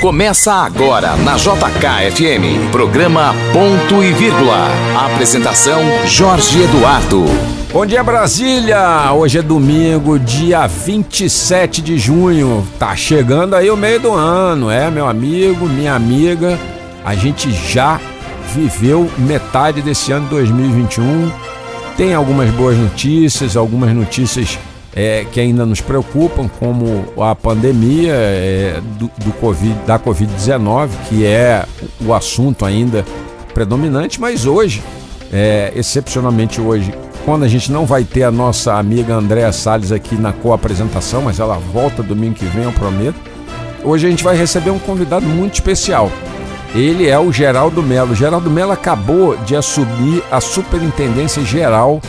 Começa agora na JKFM, programa Ponto e Vírgula. Apresentação Jorge Eduardo. Bom dia Brasília! Hoje é domingo, dia 27 de junho. Tá chegando aí o meio do ano, é meu amigo, minha amiga. A gente já viveu metade desse ano 2021. Tem algumas boas notícias, algumas notícias é, que ainda nos preocupam, como a pandemia é, do, do COVID, da Covid-19, que é o assunto ainda predominante, mas hoje, é, excepcionalmente hoje, quando a gente não vai ter a nossa amiga Andréa Salles aqui na co-apresentação, mas ela volta domingo que vem, eu prometo. Hoje a gente vai receber um convidado muito especial. Ele é o Geraldo Melo. Geraldo Melo acabou de assumir a superintendência geral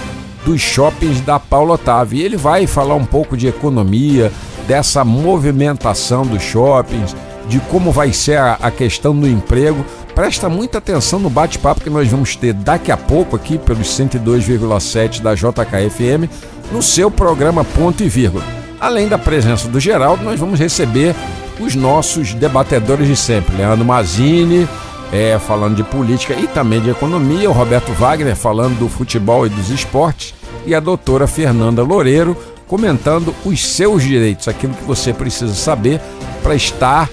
dos shoppings da Paulo Otávio. E ele vai falar um pouco de economia, dessa movimentação dos shoppings, de como vai ser a, questão do emprego. Presta muita atenção no bate-papo que nós vamos ter daqui a pouco aqui pelos 102,7 da JKFM no seu programa Ponto e Vírgula. Além da presença do Geraldo, nós vamos receber os nossos debatedores de sempre, Leandro Mazini, é, falando de política e também de economia, o Roberto Wagner falando do futebol e dos esportes, e a doutora Fernanda Loureiro comentando os seus direitos, aquilo que você precisa saber para estar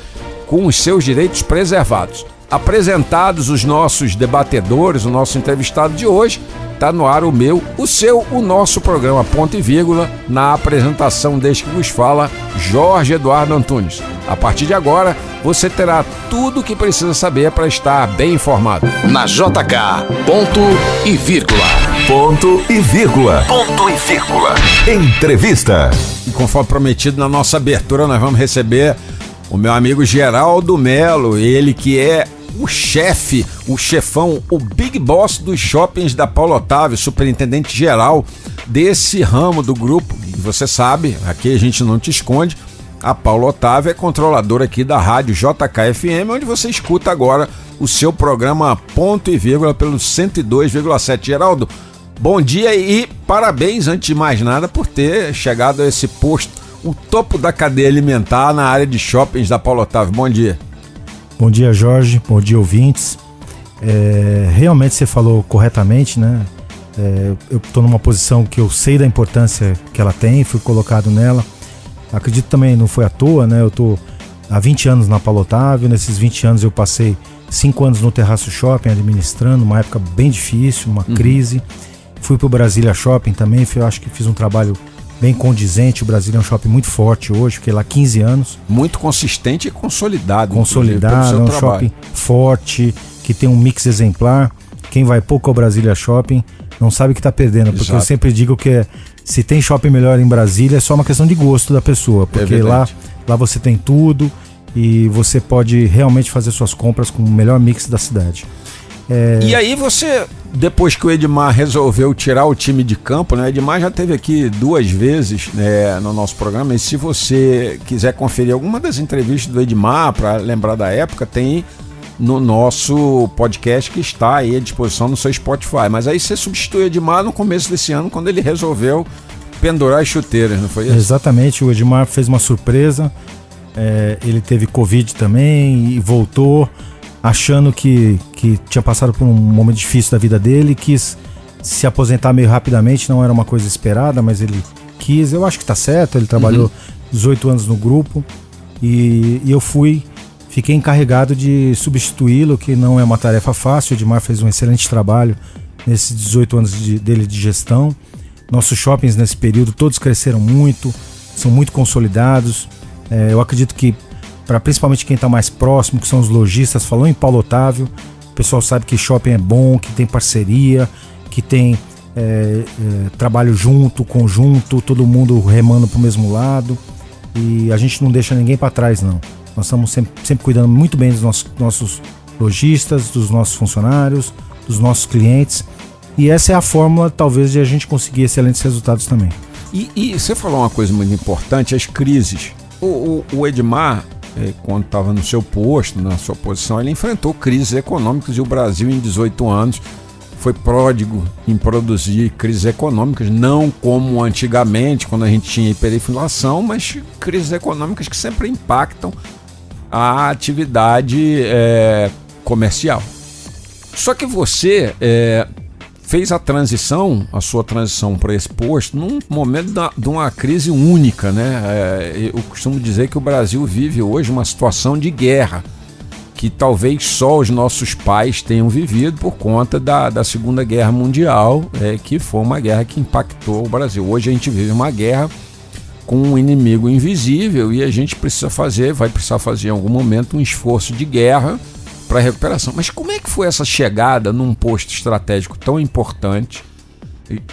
com os seus direitos preservados. Apresentados os nossos debatedores, o nosso entrevistado de hoje, está no ar o meu, o seu, o nosso programa Ponto e Vírgula, na apresentação deste que vos fala, Jorge Eduardo Antunes. A partir de agora, você terá tudo o que precisa saber para estar bem informado. Na JK, ponto e vírgula. Ponto e vírgula. Ponto e vírgula. Entrevista. E conforme prometido na nossa abertura, nós vamos receber o meu amigo Geraldo Melo, ele que é o chefe, o chefão, o big boss dos shoppings da Paulo Otávio, superintendente geral desse ramo do grupo. E você sabe, aqui a gente não te esconde, a Paulo Otávio é controladora aqui da rádio JKFM, onde você escuta agora o seu programa Ponto e Vírgula pelo 102,7. Geraldo, bom dia e parabéns, antes de mais nada, por ter chegado a esse posto, o topo da cadeia alimentar na área de shoppings da Paulo Otávio. Bom dia. Bom dia, Jorge. Bom dia, ouvintes. É, realmente você falou corretamente, né? É, eu estou numa posição que eu sei da importância que ela tem, fui colocado nela. Acredito também não foi à toa, né? Eu estou há 20 anos na Paulo Otávio, nesses 20 anos eu passei 5 anos no Terraço Shopping administrando, uma época bem difícil, uma uhum. crise. Fui para o Brasília Shopping também, eu acho que fiz um trabalho bem condizente. O Brasil é um shopping muito forte hoje, fiquei lá 15 anos. Muito consistente e consolidado. Consolidado, é um trabalho. shopping forte, que tem um mix exemplar. Quem vai pouco ao Brasília Shopping não sabe o que está perdendo, porque Exato. eu sempre digo que é, se tem shopping melhor em Brasília é só uma questão de gosto da pessoa, é porque é lá, lá você tem tudo e você pode realmente fazer suas compras com o melhor mix da cidade. É... E aí você, depois que o Edmar resolveu tirar o time de campo, né? O Edmar já teve aqui duas vezes né, no nosso programa. E se você quiser conferir alguma das entrevistas do Edmar para lembrar da época, tem no nosso podcast que está aí à disposição no seu Spotify. Mas aí você substitui o Edmar no começo desse ano, quando ele resolveu pendurar as chuteiras, não foi isso? Exatamente, o Edmar fez uma surpresa. É, ele teve Covid também e voltou achando que, que tinha passado por um momento difícil da vida dele, quis se aposentar meio rapidamente, não era uma coisa esperada, mas ele quis. Eu acho que tá certo, ele trabalhou uhum. 18 anos no grupo e, e eu fui, fiquei encarregado de substituí-lo, que não é uma tarefa fácil. O Edmar fez um excelente trabalho nesses 18 anos de, dele de gestão. Nossos shoppings nesse período todos cresceram muito, são muito consolidados. É, eu acredito que para principalmente quem está mais próximo, que são os lojistas, falou em Paulo Otávio, o pessoal sabe que shopping é bom, que tem parceria, que tem é, é, trabalho junto, conjunto, todo mundo remando para o mesmo lado e a gente não deixa ninguém para trás não. Nós estamos sempre, sempre cuidando muito bem dos nossos, nossos lojistas, dos nossos funcionários, dos nossos clientes e essa é a fórmula talvez de a gente conseguir excelentes resultados também. E, e você falou uma coisa muito importante, as crises. O, o, o Edmar, quando estava no seu posto, na sua posição, ele enfrentou crises econômicas e o Brasil, em 18 anos, foi pródigo em produzir crises econômicas, não como antigamente, quando a gente tinha hiperinflação, mas crises econômicas que sempre impactam a atividade é, comercial. Só que você é, fez a transição, a sua transição para esse posto, num momento da, de uma crise única, né? É, eu costumo dizer que o Brasil vive hoje uma situação de guerra que talvez só os nossos pais tenham vivido por conta da, da Segunda Guerra Mundial, é, que foi uma guerra que impactou o Brasil. Hoje a gente vive uma guerra com um inimigo invisível e a gente precisa fazer, vai precisar fazer em algum momento um esforço de guerra para recuperação. Mas como é que foi essa chegada num posto estratégico tão importante?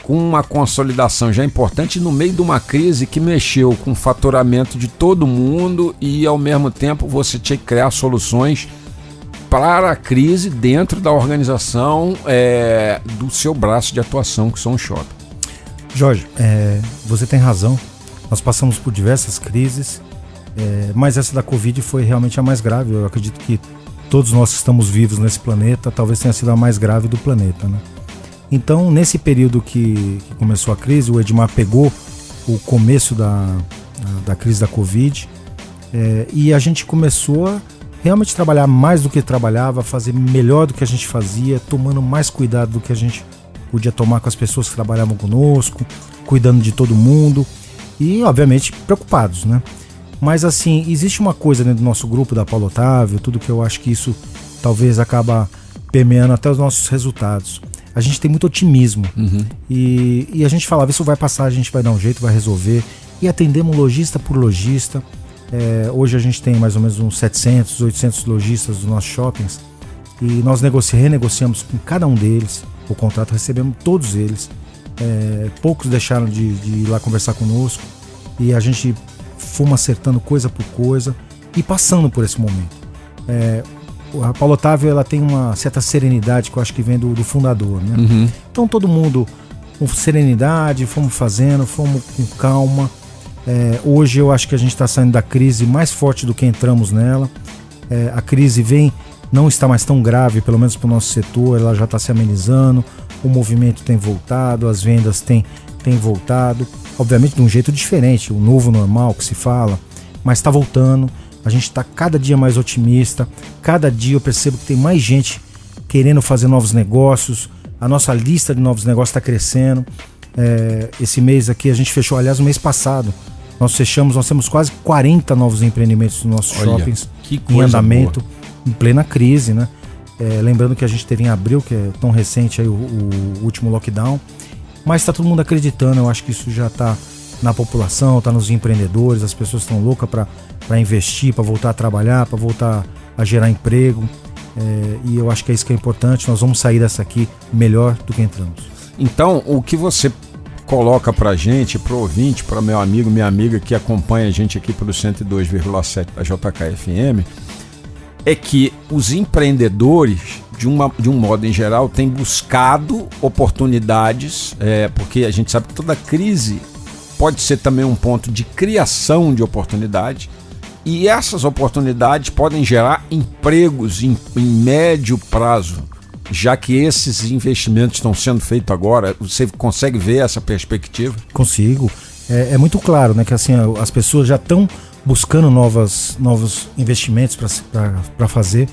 com uma consolidação já importante no meio de uma crise que mexeu com o faturamento de todo mundo e ao mesmo tempo você tinha que criar soluções para a crise dentro da organização é, do seu braço de atuação, que são os shopping. Jorge, é, você tem razão. Nós passamos por diversas crises, é, mas essa da Covid foi realmente a mais grave. Eu acredito que todos nós que estamos vivos nesse planeta, talvez tenha sido a mais grave do planeta, né? Então, nesse período que, que começou a crise, o Edmar pegou o começo da, da, crise da Covid é, e a gente começou a realmente trabalhar mais do que trabalhava, fazer melhor do que a gente fazia, tomando mais cuidado do que a gente podia tomar com as pessoas que trabalhavam conosco, cuidando de todo mundo e, obviamente, preocupados, né? Mas assim, existe uma coisa dentro do nosso grupo da Paulo Otávio, tudo que eu acho que isso talvez acaba permeando até os nossos resultados. A gente tem muito otimismo uhum. e, e a gente falava, isso vai passar, a gente vai dar um jeito, vai resolver. E atendemos lojista por lojista, é, hoje a gente tem mais ou menos uns 700, 800 lojistas dos nossos shoppings e nós negoci renegociamos com cada um deles o contrato, recebemos todos eles. É, poucos deixaram de, de, ir lá conversar conosco e a gente fomos acertando coisa por coisa e passando por esse momento. É, a Paulo Otávio ela tem uma certa serenidade que eu acho que vem do, do fundador, né? Uhum. Então todo mundo com serenidade, fomos fazendo, fomos com calma é, hoje eu acho que a gente está saindo da crise mais forte do que entramos nela. É, a crise vem, não está mais tão grave, pelo menos para o nosso setor, ela já está se amenizando, o movimento tem voltado, as vendas têm, têm voltado, obviamente de um jeito diferente, o novo normal que se fala, mas está voltando. A gente está cada dia mais otimista, cada dia eu percebo que tem mais gente querendo fazer novos negócios, a nossa lista de novos negócios está crescendo. É, esse mês aqui a gente fechou, aliás, o mês passado, nós fechamos, nós temos quase 40 novos empreendimentos nos nossos Olha, shoppings em andamento, boa. em plena crise, né? É, lembrando que a gente teve em abril, que é tão recente aí o, o último lockdown, mas está todo mundo acreditando. Eu acho que isso já está na população, está nos empreendedores, as pessoas estão loucas para investir, para voltar a trabalhar, para voltar a gerar emprego. É, e eu acho que é isso que é importante. Nós vamos sair dessa aqui melhor do que entramos. Então, o que você coloca pra gente, pro ouvinte, para meu amigo, minha amiga que acompanha a gente aqui pelo 102,7 da JKFM, é que os empreendedores, de, uma, de um modo em geral, têm buscado oportunidades, é, porque a gente sabe que toda crise pode ser também um ponto de criação de oportunidades, e essas oportunidades podem gerar empregos em, em médio prazo já que esses investimentos estão sendo feitos agora, você consegue ver essa perspectiva? Consigo. É, é muito claro, né, que assim as pessoas já estão buscando novas, novos investimentos para fazer.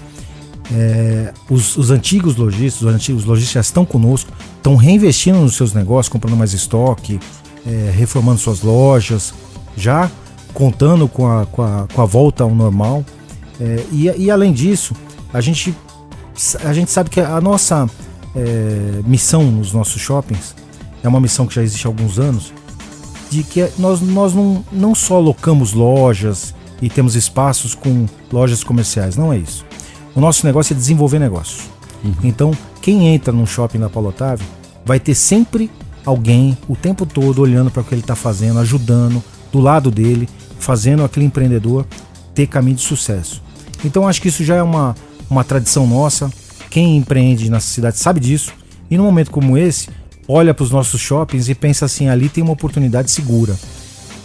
É, os, os, antigos lojistas, os antigos lojistas já estão conosco, estão reinvestindo nos seus negócios, comprando mais estoque, é, reformando suas lojas, já contando com a, com a, com a volta ao normal. É, e, e além disso, a gente a gente sabe que a nossa é, missão nos nossos shoppings é uma missão que já existe há alguns anos, de que nós, nós não, não só locamos lojas e temos espaços com lojas comerciais, não é isso. O nosso negócio é desenvolver negócios. Uhum. Então, quem entra num shopping da Paulo Otávio vai ter sempre alguém o tempo todo olhando para o que ele está fazendo, ajudando, do lado dele, fazendo aquele empreendedor ter caminho de sucesso. Então, acho que isso já é uma, uma tradição nossa. Quem empreende na cidade sabe disso. E num momento como esse, olha para os nossos shoppings e pensa assim: ali tem uma oportunidade segura.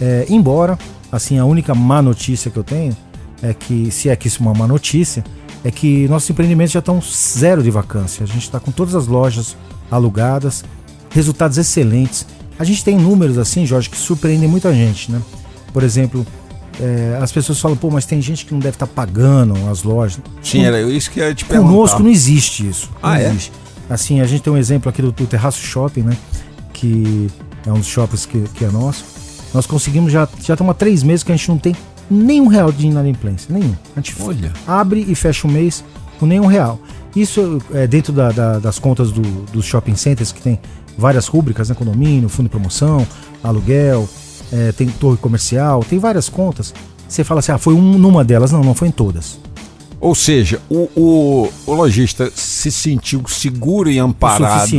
É, embora, assim, a única má notícia que eu tenho é que, se é que isso é uma má notícia, é que nossos empreendimentos já estão zero de vacância. A gente está com todas as lojas alugadas, resultados excelentes. A gente tem números assim, Jorge, que surpreendem muita gente, né? Por exemplo, é, as pessoas falam, pô, mas tem gente que não deve estar tá pagando as lojas. Sim, era isso que eu ia te perguntar. Conosco não existe isso. Ah, não é? Assim, a gente tem um exemplo aqui do, do Terraço Shopping, né? Que é um dos shoppings que, que é nosso. Nós conseguimos, já, já estamos há três meses que a gente não tem nenhum real de inadimplência. Nenhum. A gente Olha. abre e fecha o mês com nenhum real. Isso é dentro da, da, das contas do, dos shopping centers, que tem várias rúbricas, né? Condomínio, fundo de promoção, aluguel, é, tem torre comercial, tem várias contas. Você fala assim, ah, foi um, numa delas. Não, não foi em todas. Ou seja, o, o, o lojista se sentiu seguro e amparado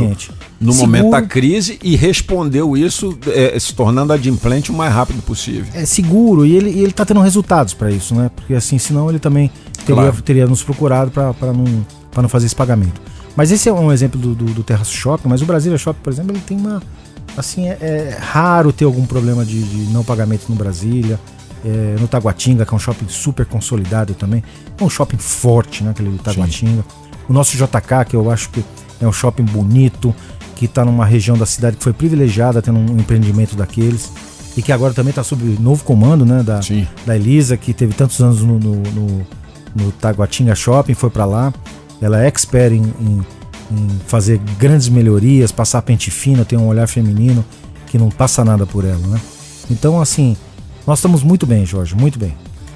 no Seguro. momento da crise e respondeu isso é, se tornando adimplente o mais rápido possível. é seguro e ele, e ele tá tendo resultados para isso, né? Porque assim, senão ele também teria, Claro. teria nos procurado para não, pra não fazer esse pagamento. Mas esse é um exemplo do, do, do Terraço Shopping, mas o Brasília Shopping, por exemplo, ele tem uma. Assim, é, é raro ter algum problema de, de não pagamento no Brasília. É, no Taguatinga, que é um shopping super consolidado também. É um shopping forte, né? Aquele do Taguatinga. O nosso JK, que eu acho que é um shopping bonito, que está numa região da cidade que foi privilegiada tendo um empreendimento daqueles. E que agora também está sob novo comando, né? Da, Sim. da Elisa, que teve tantos anos no, no, no, no Taguatinga Shopping, foi para lá. Ela é expert em, em- em fazer grandes melhorias, passar pente fino, tem um olhar feminino que não passa nada por ela, né? Então, assim, nós estamos muito bem, Jorge, muito bem.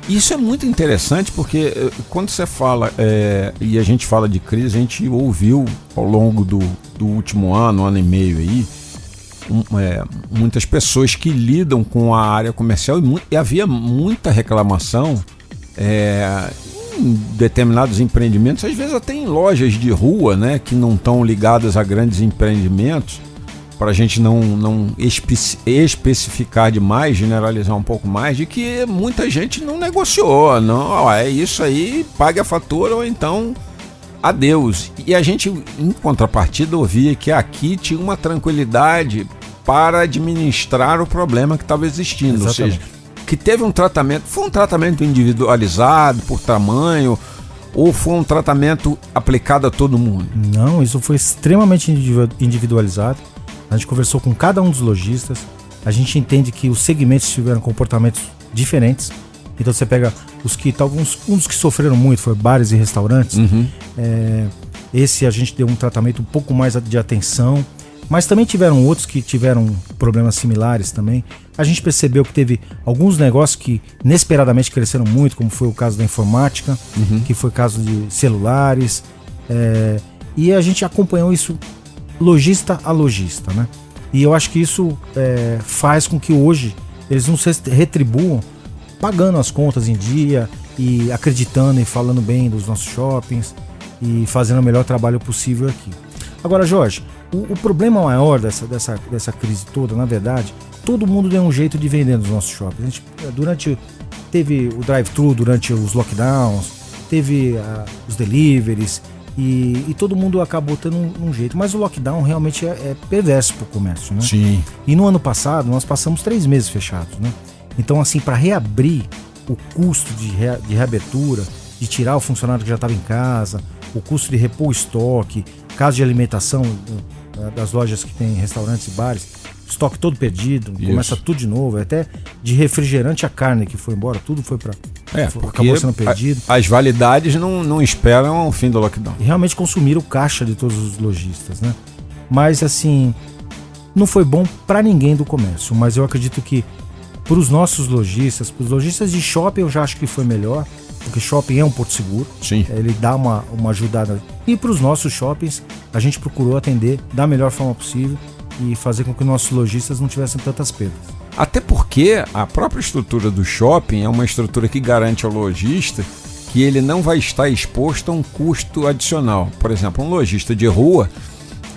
Isso é muito interessante porque eh, quando você fala, eh, e a gente fala de crise, a gente ouviu ao longo do, do último ano, ano e meio aí, um, eh, muitas pessoas que lidam com a área comercial e, mu- e havia muita reclamação eh, em determinados empreendimentos, às vezes até em lojas de rua, né, que não estão ligadas a grandes empreendimentos, para a gente não, não espe- especificar demais, generalizar um pouco mais, de que muita gente não negociou, não, ó, é isso aí, pague a fatura ou então adeus. E a gente, em contrapartida, ouvia que aqui tinha uma tranquilidade para administrar o problema que estava existindo, ou Exatamente. seja, que teve um tratamento, foi um tratamento individualizado por tamanho ou foi um tratamento aplicado a todo mundo? Não, isso foi extremamente individu- individualizado. A gente conversou com cada um dos lojistas. A gente entende que os segmentos tiveram comportamentos diferentes. Então você pega os que alguns dos que sofreram muito foi bares e restaurantes. É, esse a gente deu um tratamento um pouco mais de atenção, mas também tiveram outros que tiveram problemas similares também. A gente percebeu que teve alguns negócios que inesperadamente cresceram muito, como foi o caso da informática, que foi o caso de celulares. é, e a gente acompanhou isso lojista a lojista, né? E eu acho que isso é, faz com que hoje eles não se retribuam pagando as contas em dia e acreditando e falando bem dos nossos shoppings e fazendo o melhor trabalho possível aqui. Agora, Jorge, o, o problema maior dessa, dessa, dessa crise toda, na verdade, todo mundo deu um jeito de vender nos nossos shoppings. A gente, durante teve o drive-thru durante os lockdowns, teve ah, os deliveries e, e todo mundo acabou tendo um, um jeito. Mas o lockdown realmente é, é perverso para o comércio, né? Sim. E no ano passado nós passamos três meses fechados, né? Então, assim, para reabrir o custo de, rea- de reabertura, de tirar o funcionário que já estava em casa, o custo de repor o estoque, caso de alimentação eh, das lojas que tem restaurantes e bares, estoque todo perdido, Isso. começa tudo de novo, até de refrigerante a carne que foi embora, tudo foi para É, foi- acabou sendo perdido. a- as validades não, não esperam o fim do lockdown. e realmente consumiram o caixa de todos os lojistas, né? Mas assim, não foi bom para ninguém do comércio, mas eu acredito que para os nossos lojistas, para os lojistas de shopping, eu já acho que foi melhor, porque shopping é um porto seguro, Sim. ele dá uma, uma ajudada. E para os nossos shoppings, a gente procurou atender da melhor forma possível e fazer com que os nossos lojistas não tivessem tantas perdas. Até porque a própria estrutura do shopping é uma estrutura que garante ao lojista que ele não vai estar exposto a um custo adicional. Por exemplo, um lojista de rua,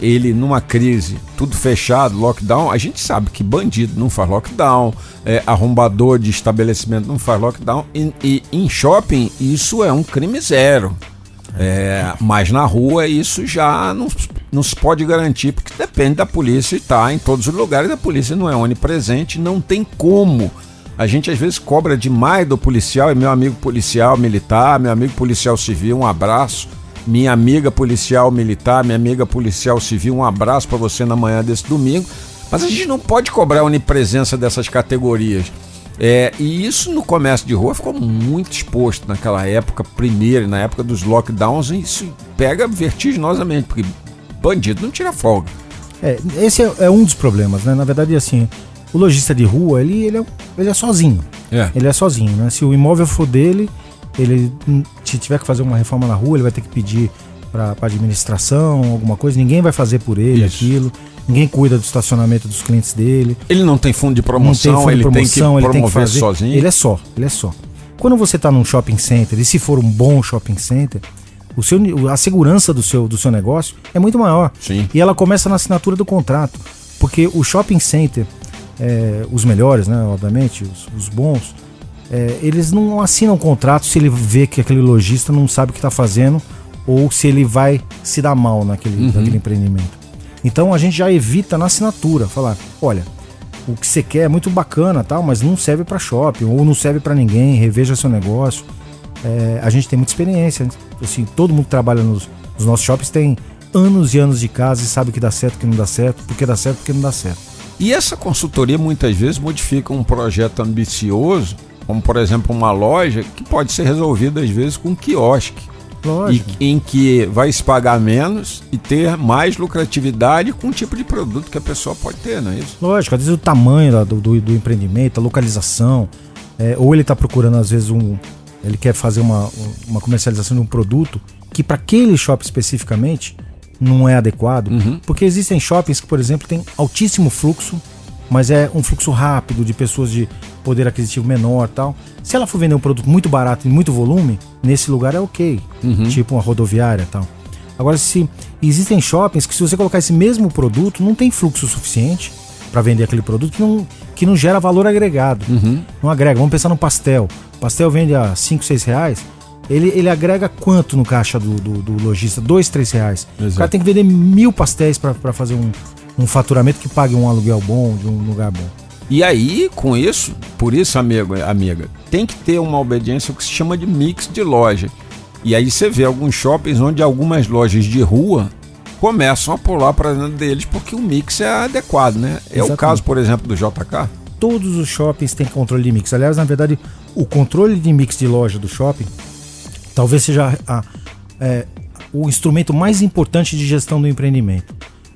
ele numa crise, tudo fechado, lockdown, a gente sabe que bandido não faz lockdown, é, arrombador de estabelecimento não faz lockdown, e, e em shopping isso é um crime zero. É, mas na rua isso já não, não se pode garantir, porque depende da polícia estar em todos os lugares, a polícia não é onipresente, não tem como. A gente às vezes cobra demais do policial, e meu amigo policial militar, meu amigo policial civil, um abraço. minha amiga policial militar, minha amiga policial civil, um abraço para você na manhã desse domingo. Mas a gente não pode cobrar a onipresença dessas categorias. É, e isso no comércio de rua ficou muito exposto naquela época, primeiro, na época dos lockdowns, e isso pega vertiginosamente, porque bandido não tira folga. É, esse é, é um dos problemas, né? Na verdade, assim, o lojista de rua, ele, ele, é, ele é sozinho. É. Ele é sozinho, né? Se o imóvel for dele, ele hum, se tiver que fazer uma reforma na rua, ele vai ter que pedir para administração, alguma coisa. Ninguém vai fazer por ele Isso. aquilo. Ninguém cuida do estacionamento dos clientes dele. Ele não tem fundo de promoção, fundo de ele, promoção, tem que ele tem que promover fazer. sozinho. Ele é só, ele é só. Quando você está num shopping center, e se for um bom shopping center, o seu, a segurança do seu, do seu negócio é muito maior. Sim. E ela começa na assinatura do contrato. Porque o shopping center, é, os melhores, né, obviamente, os, os bons, é, eles não assinam contrato se ele vê que aquele lojista não sabe o que está fazendo ou se ele vai se dar mal naquele, naquele empreendimento. Então a gente já evita na assinatura falar, olha, o que você quer é muito bacana, tal, mas não serve para shopping ou não serve para ninguém. Reveja seu negócio. É, a gente tem muita experiência, assim, todo mundo que trabalha nos, nos nossos shoppings tem anos e anos de casa e sabe o que dá certo, o que não dá certo, porque dá certo, porque não dá certo. E essa consultoria muitas vezes modifica um projeto ambicioso, como por exemplo uma loja, que pode ser resolvido às vezes com um quiosque. Lógico. E, em que vai se pagar menos e ter mais lucratividade com o tipo de produto que a pessoa pode ter, não é isso? Lógico, às vezes o tamanho do, do, do empreendimento, a localização, é, ou ele está procurando, às vezes, um. Ele quer fazer uma, uma comercialização de um produto que para aquele shopping especificamente não é adequado. Porque existem shoppings que, por exemplo, tem altíssimo fluxo, mas é um fluxo rápido de pessoas de poder aquisitivo menor tal. Se ela for vender um produto muito barato e muito volume, nesse lugar é ok. Tipo uma rodoviária tal. Agora, se existem shoppings que se você colocar esse mesmo produto, não tem fluxo suficiente para vender aquele produto que não, que não gera valor agregado. Não agrega. Vamos pensar no pastel. O pastel vende a 5, 6 reais. Ele, ele agrega quanto no caixa do, do, do lojista? 2, 3 reais. O Exato. cara tem que vender mil pastéis para fazer um, um faturamento que pague um aluguel bom, de um lugar bom. E aí, com isso, por isso, amigo, amiga, tem que ter uma obediência que se chama de mix de loja. E aí você vê alguns shoppings onde algumas lojas de rua começam a pular para dentro deles porque o mix é adequado, né? É o caso, por exemplo, do JK. todos os shoppings têm controle de mix. Aliás, na verdade, o controle de mix de loja do shopping talvez seja a- é, o instrumento mais importante de gestão do empreendimento.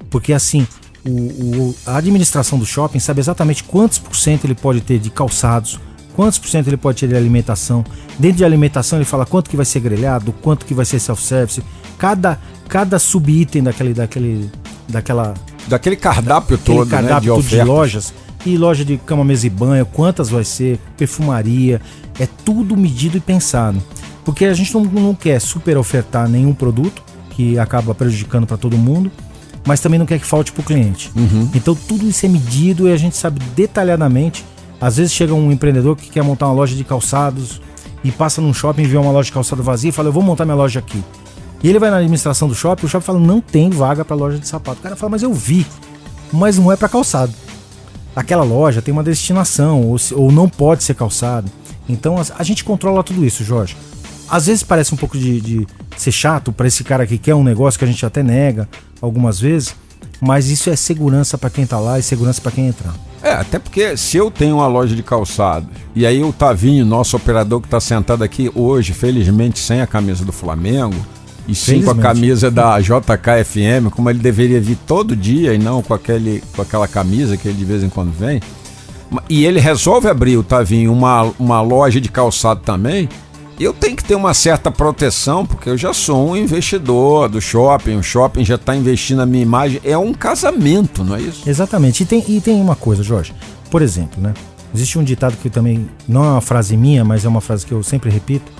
Porque assim, o- o- a administração do shopping sabe exatamente quantos por cento ele pode ter de calçados, quantos por cento ele pode ter de alimentação. Dentro de alimentação ele fala quanto que vai ser grelhado, quanto que vai ser self-service. Cada, cada sub-item daquele, daquele, daquela Daquele cardápio aquele todo, né? De cardápio todo de ofertas. lojas. E loja de cama, mesa e banho, quantas vai ser, perfumaria, é tudo medido e pensado. Porque a gente não, não quer super ofertar nenhum produto que acaba prejudicando para todo mundo, mas também não quer que falte para o cliente. Então tudo isso é medido e a gente sabe detalhadamente. Às vezes chega um empreendedor que quer montar uma loja de calçados e passa num shopping e vê uma loja de calçado vazia e fala: Eu vou montar minha loja aqui. E ele vai na administração do shopping, o shopping fala: Não tem vaga para loja de sapato. O cara fala: Mas eu vi, mas não é para calçado. Aquela loja tem uma destinação, ou, ou não pode ser calçado. Então a, a gente controla tudo isso, Jorge. Às vezes parece um pouco de, de ser chato para esse cara que quer um negócio que a gente até nega algumas vezes, mas isso é segurança para quem tá lá e segurança para quem entrar. É, até porque se eu tenho uma loja de calçados e aí o Tavinho, nosso operador que está sentado aqui hoje, felizmente sem a camisa do Flamengo, e sim com a camisa da JKFM, como ele deveria vir todo dia e não com, aquele, com aquela camisa que ele de vez em quando vem, e ele resolve abrir o Tavinho uma, uma loja de calçado também, eu tenho que ter uma certa proteção, porque eu já sou um investidor do shopping, o shopping já está investindo na minha imagem, é um casamento, não é isso? Exatamente. E tem, e tem uma coisa, Jorge. Por exemplo, né? Existe um ditado que também não é uma frase minha, mas é uma frase que eu sempre repito.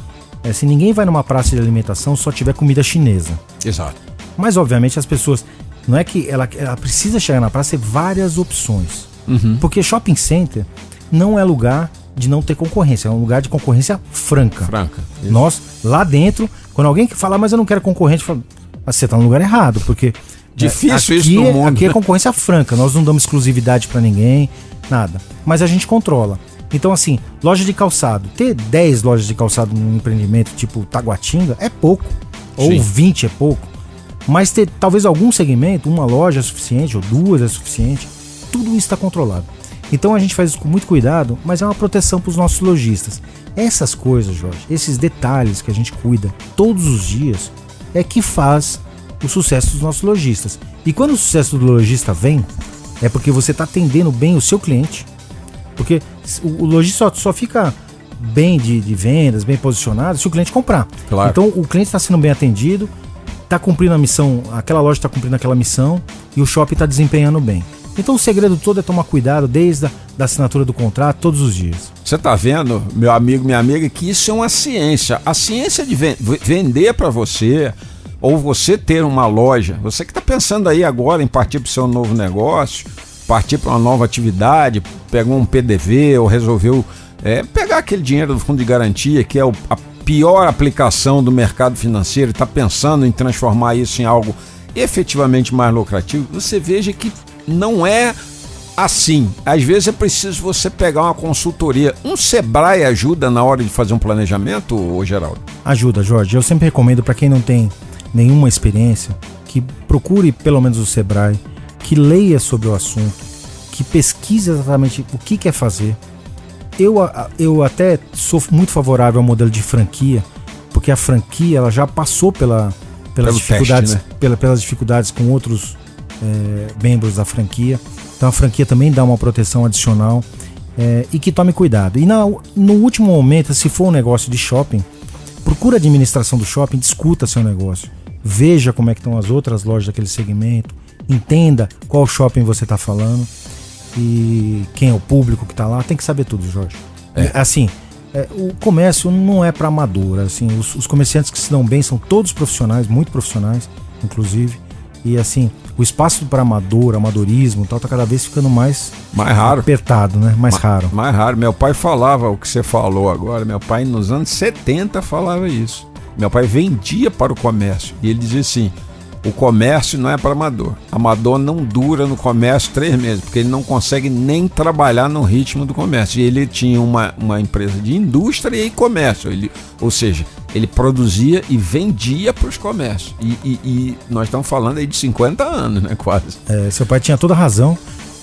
É se ninguém vai numa praça de alimentação só tiver comida chinesa. Exato. Mas obviamente as pessoas. Não é que ela, ela precisa chegar na praça e ter várias opções. Porque shopping center não é lugar de não ter concorrência, é um lugar de concorrência franca. Franca. Nós, lá dentro, quando alguém que fala, mas eu não quero concorrente, fala, "Ah, você tá no lugar errado, porque. Difícil é, isso aqui no é- mundo, Aqui é concorrência franca, nós não damos exclusividade pra ninguém, nada. Mas a gente controla. Então, assim, loja de calçado. Ter 10 lojas de calçado num empreendimento tipo Taguatinga é pouco. ou Sim. 20 é pouco. Mas ter talvez algum segmento, uma loja é suficiente, ou duas é suficiente. Tudo isso está controlado. Então a gente faz isso com muito cuidado, mas é uma proteção para os nossos lojistas. Essas coisas, Jorge, esses detalhes que a gente cuida todos os dias, é que faz o sucesso dos nossos lojistas. E quando o sucesso do lojista vem, é porque você está atendendo bem o seu cliente. Porque o, o lojista só, fica bem de, de vendas, bem posicionado, se o cliente comprar. Claro. Então o cliente está sendo bem atendido, está cumprindo a missão, aquela loja está cumprindo aquela missão e o shopping está desempenhando bem. Então o segredo todo é tomar cuidado desde a da assinatura do contrato todos os dias. Você tá vendo, meu amigo, minha amiga, que isso é uma ciência. A ciência de vender para você ou você ter uma loja, você que está pensando aí agora em partir para o seu novo negócio, partir para uma nova atividade, pegou um PDV ou resolveu é, pegar aquele dinheiro do fundo de garantia, que é o- a pior aplicação do mercado financeiro, está pensando em transformar isso em algo efetivamente mais lucrativo, você veja que não é assim. Às vezes é preciso você pegar uma consultoria. Um Sebrae ajuda na hora de fazer um planejamento, ô Geraldo? Ajuda, Jorge. Eu sempre recomendo para quem não tem nenhuma experiência que procure pelo menos o Sebrae, que leia sobre o assunto, que pesquise exatamente o que quer fazer. Eu, eu até sou muito favorável ao modelo de franquia, porque a franquia ela já passou pela, pelas, Pelo dificuldades, teste, pela- pelas dificuldades com outros é, membros da franquia. Então a franquia também dá uma proteção adicional é, e que tome cuidado. E na- no último momento, se for um negócio de shopping, procura a administração do shopping, discuta seu negócio. Veja como é que estão as outras lojas daquele segmento, entenda qual shopping você está falando e quem é o público que está lá. Tem que saber tudo, Jorge. E, assim, é, o comércio não é para amador. Assim, os, os comerciantes que se dão bem são todos profissionais, muito profissionais, inclusive. E assim, o espaço para amador, amadorismo, e tal, tá cada vez ficando mais Mais raro. apertado, né? Mais raro. Mais raro. Meu pai falava o que você falou agora. Meu pai nos anos 70 falava isso. Meu pai vendia para o comércio. E ele dizia assim: o comércio não é para amador. Amador não dura no comércio três meses, porque ele não consegue nem trabalhar no ritmo do comércio. E ele tinha uma, uma empresa de indústria e comércio. Ele, ou seja, ele produzia e vendia para os comércios. E, e- e nós estamos falando aí de 50 anos, né? Quase. É, seu pai tinha toda a razão.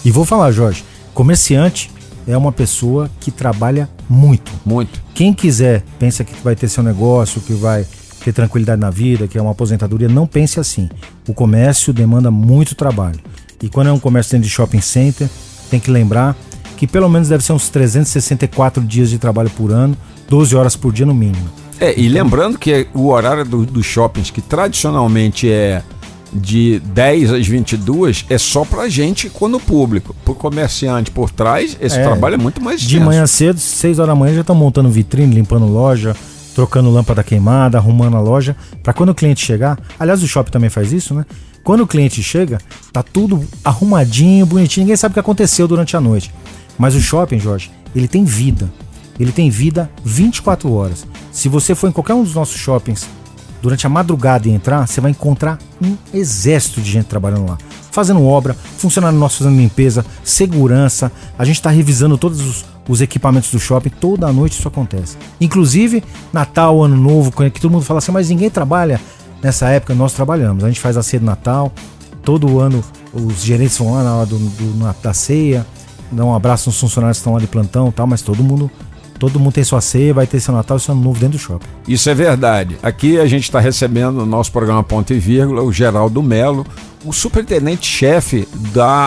E vou falar, Jorge, comerciante é uma pessoa que trabalha muito. Muito. Quem quiser, pensa que vai ter seu negócio, que vai ter tranquilidade na vida, que é uma aposentadoria, não pense assim. O comércio demanda muito trabalho. E quando é um comércio dentro de shopping center, tem que lembrar que pelo menos deve ser uns 364 dias de trabalho por ano, 12 horas por dia no mínimo. É, e lembrando que o horário do- dos shoppings, que tradicionalmente é de 10 às 22, é só pra gente quando público. Pro comerciante por trás, esse É, trabalho é muito mais De extenso. manhã cedo, 6 horas da manhã, já estão montando vitrine, limpando loja, trocando lâmpada queimada, arrumando a loja. Para quando o cliente chegar, aliás, o shopping também faz isso, né? Quando o cliente chega, tá tudo arrumadinho, bonitinho, ninguém sabe o que aconteceu durante a noite. Mas o shopping, Jorge, ele tem vida. Ele tem vida 24 horas. Se você for em qualquer um dos nossos shoppings durante a madrugada e entrar, você vai encontrar um exército de gente trabalhando lá. Fazendo obra, funcionário nosso fazendo limpeza, segurança. A gente está revisando todos os, os equipamentos do shopping. Toda noite isso acontece. Inclusive, Natal, Ano Novo, que todo mundo fala assim, mas ninguém trabalha nessa época. Nós trabalhamos. A gente faz a ceia de Natal. Todo ano os gerentes vão lá na hora do, do- na- da ceia, dão um abraço nos funcionários que estão lá de plantão e tal, mas todo mundo, todo mundo tem sua ceia, vai ter seu Natal e seu Ano Novo dentro do shopping. Isso é verdade. Aqui a gente está recebendo no nosso programa Ponto e Vírgula o Geraldo Melo, o superintendente-chefe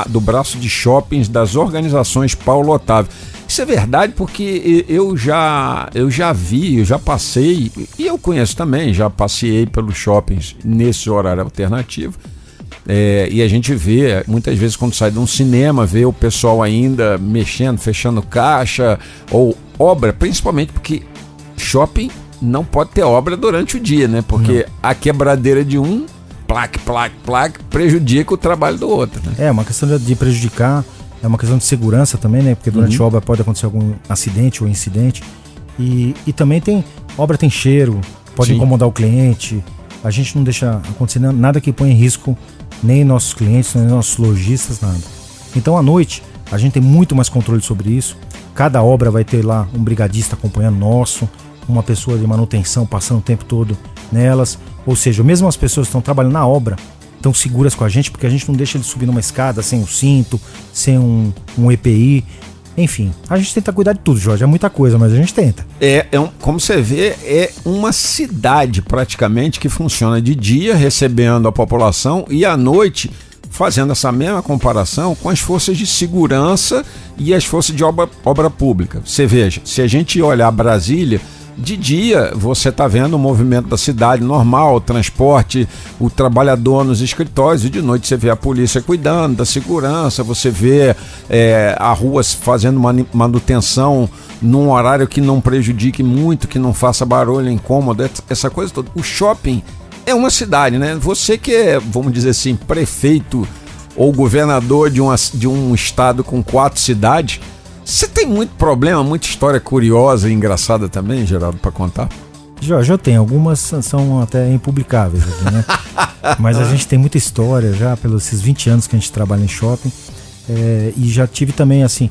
do braço de shoppings das organizações Paulo Otávio. Isso é verdade porque eu já, eu já vi, eu já passei, e eu conheço também, já passei pelos shoppings nesse horário alternativo. É, e a gente vê, muitas vezes, quando sai de um cinema, vê o pessoal ainda mexendo, fechando caixa, ou obra, principalmente porque shopping não pode ter obra durante o dia, né? Porque a quebradeira de um, plaque, plaque, plaque, prejudica o trabalho do outro, né? É, uma questão de prejudicar, é uma questão de segurança também, né? Porque durante a obra pode acontecer algum acidente ou incidente. E, e também tem. Obra tem cheiro, pode Sim. incomodar o cliente. A gente não deixa acontecer na- nada que ponha em risco nem nossos clientes, nem nossos lojistas, nada. Então à noite, a gente tem muito mais controle sobre isso. Cada obra vai ter lá um brigadista acompanhando nosso. uma pessoa de manutenção passando o tempo todo nelas. Ou seja, mesmo as pessoas que estão trabalhando na obra estão seguras com a gente, porque a gente não deixa ele subir numa escada sem o cinto, sem um, um EPI. Enfim, a gente tenta cuidar de tudo, Jorge. É muita coisa, mas a gente tenta. É, é um, como você vê, é uma cidade praticamente que funciona de dia, recebendo a população, e à noite fazendo essa mesma comparação com as forças de segurança e as forças de obra, obra pública. Você veja, se a gente olhar Brasília, de dia você está vendo o movimento da cidade normal, o transporte, o trabalhador nos escritórios, e de noite você vê a polícia cuidando da segurança, você vê é, a rua fazendo manutenção num horário que não prejudique muito, que não faça barulho incômodo, essa coisa toda. O shopping é uma cidade, né? Você que é, vamos dizer assim, prefeito ou governador de, uma, de um estado com quatro cidades você tem muito problema, muita história curiosa e engraçada também, Geraldo, para contar? Jorge, eu tenho. Algumas são até impublicáveis aqui, né? Mas a gente tem muita história já pelos esses 20 anos que a gente trabalha em shopping. É, e já tive também, assim,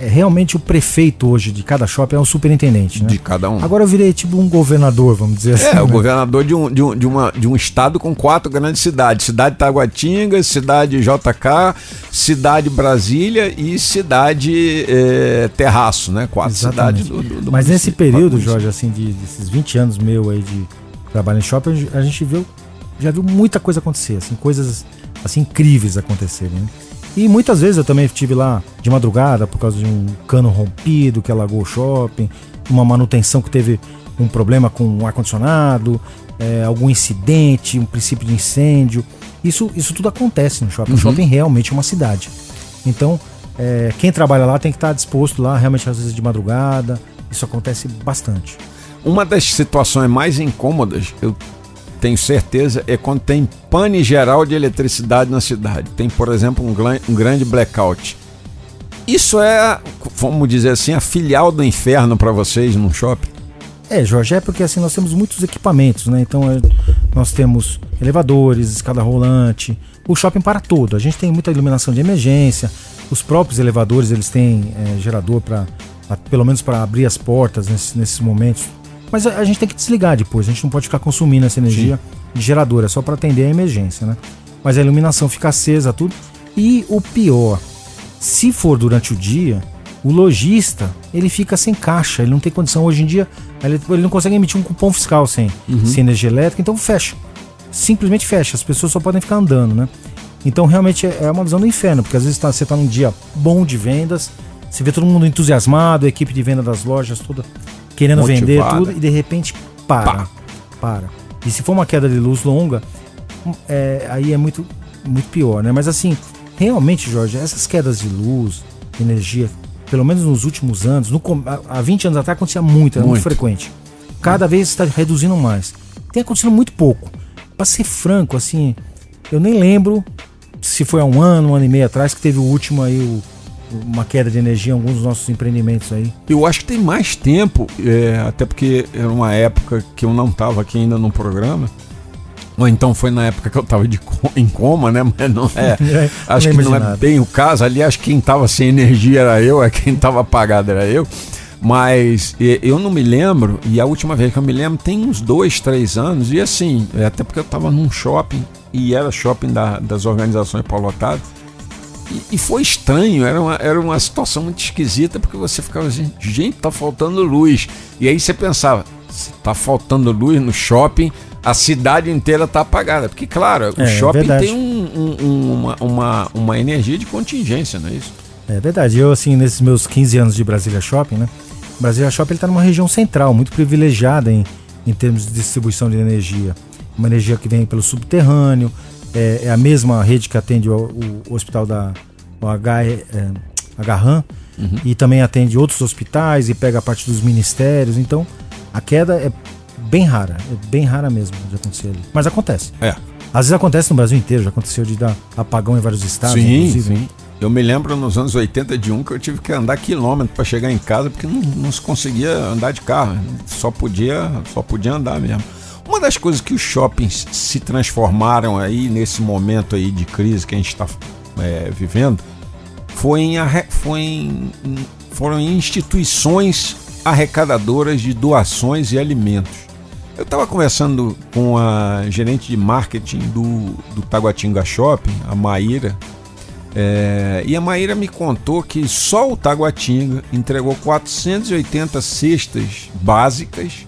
é, realmente o prefeito hoje de cada shopping é um superintendente, né? De cada um. Agora eu virei tipo um governador, vamos dizer assim. É, né? o governador de um, de, um, de, uma, de um estado com quatro grandes cidades: cidade Taguatinga, cidade JK, cidade Brasília e cidade é, Terraço, né? Quatro Exatamente. cidades do, do, do Mas nesse período, Jorge, assim, de, desses 20 anos meu aí de trabalho em shopping, a gente viu, já viu muita coisa acontecer, assim, coisas assim incríveis acontecerem, né? E muitas vezes eu também estive lá de madrugada por causa de um cano rompido que alagou o shopping, uma manutenção que teve um problema com o um ar-condicionado, é, algum incidente, um princípio de incêndio. Isso, isso tudo acontece no shopping. Uhum. O shopping realmente é uma cidade. Então, é, quem trabalha lá tem que estar disposto lá, realmente às vezes de madrugada. Isso acontece bastante. Uma das situações mais incômodas, eu tenho certeza, é quando tem pane geral de eletricidade na cidade. Tem, por exemplo, um, um grande blackout. Isso é, vamos dizer assim, a filial do inferno para vocês num shopping? É, Jorge, é porque assim nós temos muitos equipamentos, né? Então é, nós temos elevadores, escada rolante, o shopping para todo. A gente tem muita iluminação de emergência, os próprios elevadores eles têm é, gerador para pelo menos para abrir as portas nesses, nesses momentos mas a, a, gente tem que desligar depois, a gente não pode ficar consumindo essa energia Sim. de gerador, é só para atender a emergência, né? Mas a iluminação fica acesa, tudo. E o pior, se for durante o dia, o lojista ele fica sem caixa, ele não tem condição. Hoje em dia, ele, ele não consegue emitir um cupom fiscal sem, uhum. sem energia elétrica, então fecha. Simplesmente fecha, as pessoas só podem ficar andando, né? Então realmente é, é uma visão do inferno, porque às vezes tá, você está num dia bom de vendas, você vê todo mundo entusiasmado, a equipe de venda das lojas toda querendo Motivada. vender tudo e de repente para. Pá. Para. E se for uma queda de luz longa, é, aí é muito, muito pior, né? Mas assim, realmente, Jorge, essas quedas de luz, energia, pelo menos nos últimos anos, no, há 20 anos atrás acontecia muito, era muito, muito frequente. Cada vez está reduzindo mais. Tem acontecido muito pouco. Para ser franco, assim, eu nem lembro se foi há um ano, um ano e meio atrás que teve o último aí, o uma queda de energia em alguns dos nossos empreendimentos aí? Eu acho que tem mais tempo, é, até porque era uma época que eu não estava aqui ainda no programa. Ou então foi na época que eu estava em coma, né? Mas não é. é acho que não é bem o caso. Aliás, quem estava sem energia era eu, é quem estava apagado era eu. Mas eu não me lembro, e a última vez que eu me lembro tem uns dois, três anos, e assim, é, até porque eu estava num shopping, e era shopping da, das organizações Paulo Otávio, e, e, foi estranho, era uma, era uma situação muito esquisita, porque você ficava assim, gente, tá faltando luz. E aí você pensava, se tá faltando luz no shopping, a cidade inteira tá apagada. Porque, claro, o é, shopping verdade. tem um, um, uma, uma, uma energia de contingência, não é isso? É verdade. Eu, assim, nesses meus 15 anos de Brasília Shopping, né? Brasília Shopping está numa região central, muito privilegiada em, em termos de distribuição de energia. Uma energia que vem pelo subterrâneo, é, é a mesma rede que atende o, o hospital da o H, é, H-RAM, uhum. e também atende outros hospitais e pega a parte dos ministérios. Então, a queda é bem rara, é bem rara mesmo de acontecer ali. Mas acontece. É. Às vezes acontece no Brasil inteiro, já aconteceu de dar apagão em vários estados, sim, inclusive. Sim. Eu me lembro nos anos 80 de um que eu tive que andar quilômetros para chegar em casa porque não, não se conseguia andar de carro, só podia, só podia andar mesmo. Uma das coisas que os shoppings se transformaram aí nesse momento aí de crise que a gente está é, vivendo foi em, foi em, foram em instituições arrecadadoras de doações e alimentos. Eu estava conversando com a gerente de marketing do, do Taguatinga Shopping, a Maíra, é, e a Maíra me contou que só o Taguatinga entregou 480 cestas básicas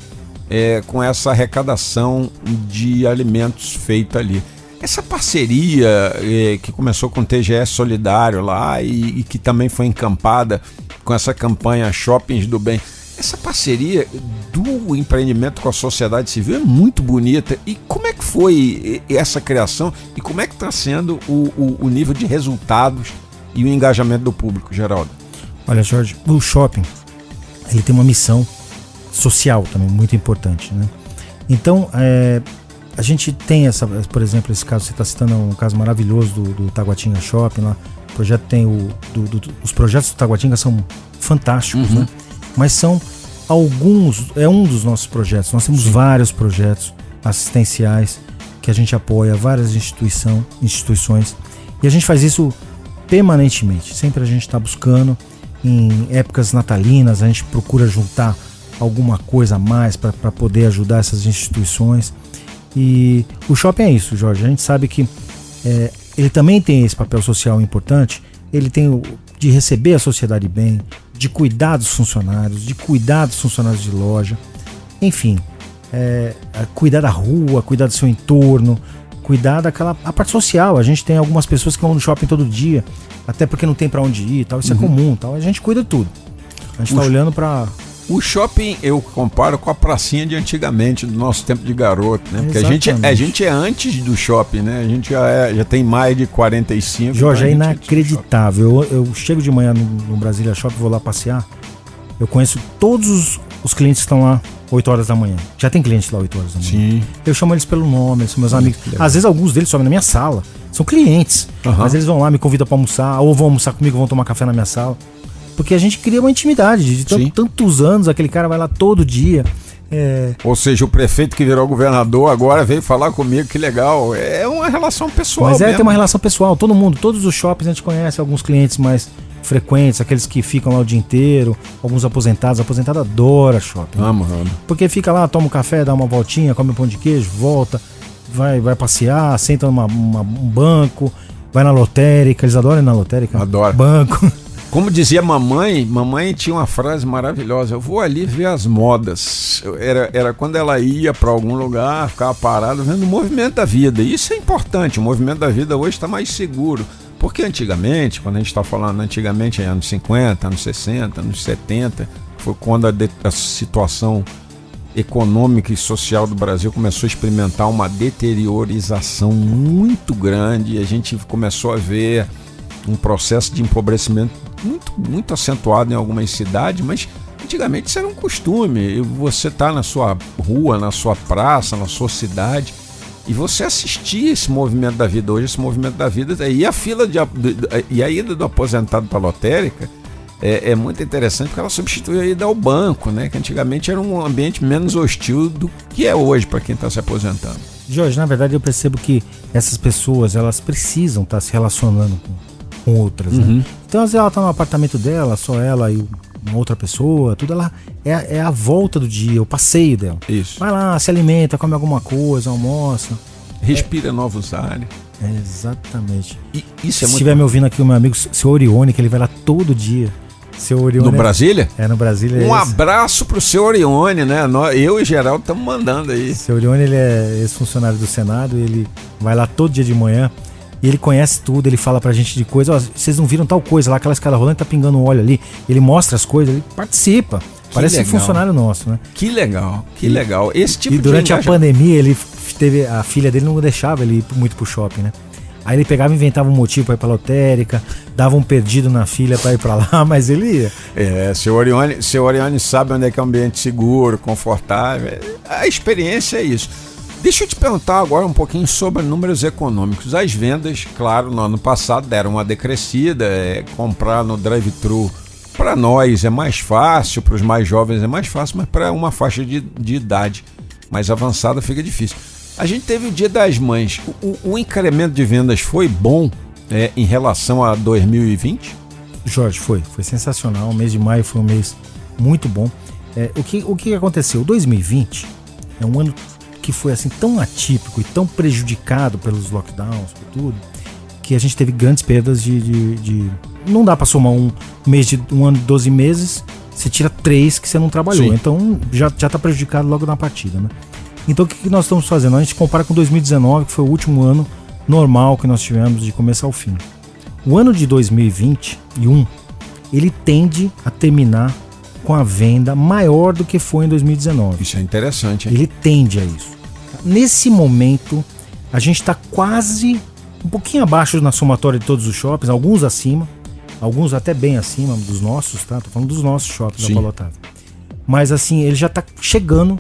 é, com essa arrecadação de alimentos feita ali. Essa parceria é, que começou com o TGS Solidário lá e, e que também foi encampada com essa campanha Shoppings do Bem, essa parceria do empreendimento com a sociedade civil é muito bonita. E como é que foi essa criação e como é que está sendo o, o, o, nível de resultados e o engajamento do público, Geraldo? Olha, Jorge, o shopping ele tem uma missão social também muito importante, né? Então, é, a gente tem essa, por exemplo, esse caso, você está citando um caso maravilhoso do, do Taguatinga Shopping lá. O projeto tem o. Do, do, os projetos do Taguatinga são fantásticos, uhum. né? Mas são alguns, é um dos nossos projetos. Nós temos Sim. vários projetos assistenciais que a gente apoia, várias instituição, instituições. E a gente faz isso permanentemente. Sempre a gente está buscando, em épocas natalinas, a gente procura juntar alguma coisa a mais para poder ajudar essas instituições. E o shopping é isso, Jorge. A gente sabe que é, ele também tem esse papel social importante. Ele tem o de receber a sociedade bem, de cuidar dos funcionários, de cuidar dos funcionários de loja, enfim, é, é, cuidar da rua, cuidar do seu entorno, cuidar daquela a parte social. A gente tem algumas pessoas que vão no shopping todo dia, até porque não tem para onde ir, tal. Isso é uhum. é comum, tal. A gente cuida de tudo. A gente está olhando para o shopping eu comparo com a pracinha de antigamente, do nosso tempo de garoto, né? Porque a gente, a gente é antes do shopping, né? A gente já, é, já tem mais de 45. Jorge, é inacreditável. Eu, eu, chego de manhã no, no Brasília Shopping, vou lá passear. Eu conheço todos os, os clientes que estão lá 8 horas da manhã. Já tem clientes lá 8 horas da manhã. Sim. Eu chamo eles pelo nome, são meus amigos. Às vezes alguns deles sobem na minha sala. São clientes. Uhum. Mas eles vão lá, me convidam para almoçar, ou vão almoçar comigo, vão tomar café na minha sala. Porque a gente cria uma intimidade de tantos anos, aquele cara vai lá todo dia. É... Ou seja, o prefeito que virou governador agora veio falar comigo, que legal. É uma relação pessoal. Mas é, mesmo. tem uma relação pessoal. Todo mundo, todos os shoppings a gente conhece alguns clientes mais frequentes, aqueles que ficam lá o dia inteiro, alguns aposentados. Aposentado adora shopping. Amo, amo. Porque fica lá, toma um café, dá uma voltinha, come um pão de queijo, volta, vai, vai passear, senta num banco, vai na lotérica. Eles adoram ir na lotérica. Adoro. Banco. Como dizia mamãe, mamãe tinha uma frase maravilhosa: eu vou ali ver as modas. Era, era quando ela ia para algum lugar, ficava parada vendo o movimento da vida. E isso é importante, o movimento da vida hoje está mais seguro. Porque antigamente, quando a gente está falando antigamente, anos 50, anos 60, anos 70, foi quando a, de, a situação econômica e social do Brasil começou a experimentar uma deteriorização muito grande. A gente começou a ver um processo de empobrecimento muito, muito acentuado em algumas cidades, mas antigamente isso era um costume. Você está na sua rua, na sua praça, na sua cidade, e você assistia esse movimento da vida. Hoje, esse movimento da vida, e a fila de, e a ida do aposentado para a lotérica é, é, muito interessante porque ela substituiu a ida ao banco, né? Que antigamente era um ambiente menos hostil do que é hoje para quem está se aposentando. Jorge, na verdade eu percebo que essas pessoas elas precisam estar tá se relacionando com com outras, né? uhum. né? Então, às vezes ela tá no apartamento dela, só ela e uma outra pessoa, tudo ela é, é a volta do dia, o passeio dela. Isso. Vai lá, se alimenta, come alguma coisa, almoça. Respira é. novos ares. É, exatamente. E isso é Se estiver me ouvindo aqui o meu amigo, seu Orione, que ele vai lá todo dia. Seu Orione. No Brasília? É, no Brasília. Um é abraço pro seu Orione, né? Eu e Geraldo estamos mandando aí. Seu Orione, ele é ex-funcionário do Senado, ele vai lá todo dia de manhã e ele conhece tudo, ele fala pra gente de coisa. Ó, vocês não viram tal coisa lá, aquela escada rolante tá pingando óleo ali. Ele mostra as coisas, ele participa. Que Parece legal. um funcionário nosso, né? Que legal, que legal. Esse tipo e durante a pandemia, ele teve. A filha dele não deixava ele ir muito pro shopping, né? Aí ele pegava e inventava um motivo para ir pra lotérica, dava um perdido na filha para ir para lá, mas ele ia. É, seu Orione, seu Orione sabe onde é que é um ambiente seguro, confortável. A experiência é isso. Deixa eu te perguntar agora um pouquinho sobre números econômicos. As vendas, claro, no ano passado deram uma decrescida. É, comprar no drive-thru para nós é mais fácil, para os mais jovens é mais fácil, mas para uma faixa de, de, idade mais avançada fica difícil. A gente teve o Dia das Mães. O, o, incremento de vendas foi bom é, em relação a 2020? Jorge, foi. Foi sensacional. O mês de maio foi um mês muito bom. É, o, que, o que aconteceu? 2020 é um ano que foi assim tão atípico e tão prejudicado pelos lockdowns, por tudo, que a gente teve grandes perdas de. de, de não dá para somar um mês de um ano de 12 meses, você tira três que você não trabalhou. Sim. Então já, já tá prejudicado logo na partida, né? Então o que, que nós estamos fazendo? A gente compara com 2019, que foi o último ano normal que nós tivemos de começo ao fim. O ano de 2021, ele tende a terminar com a venda maior do que foi em 2019. Isso é interessante, hein? Ele tende a isso. Nesse momento, a gente está quase um pouquinho abaixo na somatória de todos os shoppings, alguns acima, alguns até bem acima dos nossos, tá? Tô falando dos nossos shoppings Sim. Otávio. Mas assim, ele já tá chegando.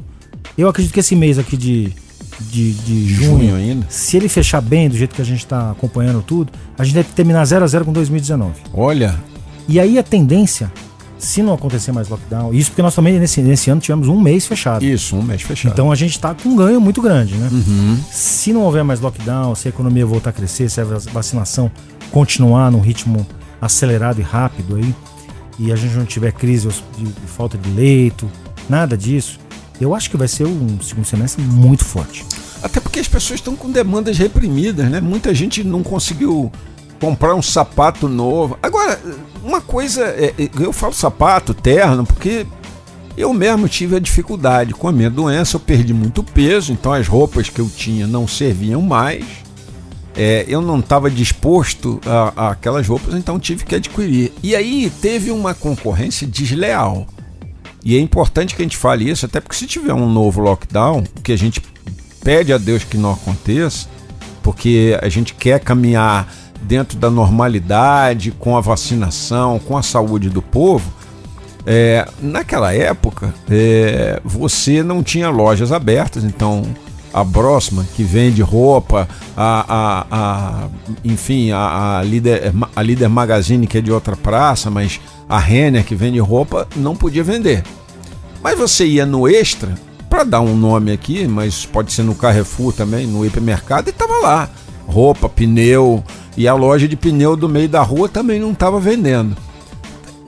Eu acredito que esse mês aqui de, de, de junho, Junho ainda. se ele fechar bem, do jeito que a gente tá acompanhando tudo, a gente deve terminar 0 a 0 com 2019. Olha, E aí a tendência, se não acontecer mais lockdown, isso porque nós também nesse, nesse ano tivemos um mês fechado. isso, um mês fechado. Então a gente está com um ganho muito grande, né? Uhum. Se não houver mais lockdown, se a economia voltar a crescer, se a vacinação continuar num ritmo acelerado e rápido aí, e a gente não tiver crise de, de falta de leito, nada disso, eu acho que vai ser um segundo semestre muito forte. Até porque as pessoas estão com demandas reprimidas, né? Muita gente não conseguiu comprar um sapato novo. Agora, uma coisa, é, é, eu falo sapato, terno, porque eu mesmo tive a dificuldade com a minha doença, eu perdi muito peso, então as roupas que eu tinha não serviam mais. É, eu não estava disposto a, a aquelas roupas, então tive que adquirir. E aí teve uma concorrência desleal. E é importante que a gente fale isso, até porque se tiver um novo lockdown, que a gente pede a Deus que não aconteça, porque a gente quer caminhar dentro da normalidade, com a vacinação, com a saúde do povo. É, naquela época, é, você não tinha lojas abertas, então a Brossman, que vende roupa, a, a, a- enfim, a, a, líder, a Líder Magazine, que é de outra praça, mas a Renner, que vende roupa, não podia vender. Mas você ia no Extra, para dar um nome aqui, mas pode ser no Carrefour também, no hipermercado, e tava lá. Roupa, pneu, e a loja de pneu do meio da rua também não estava vendendo.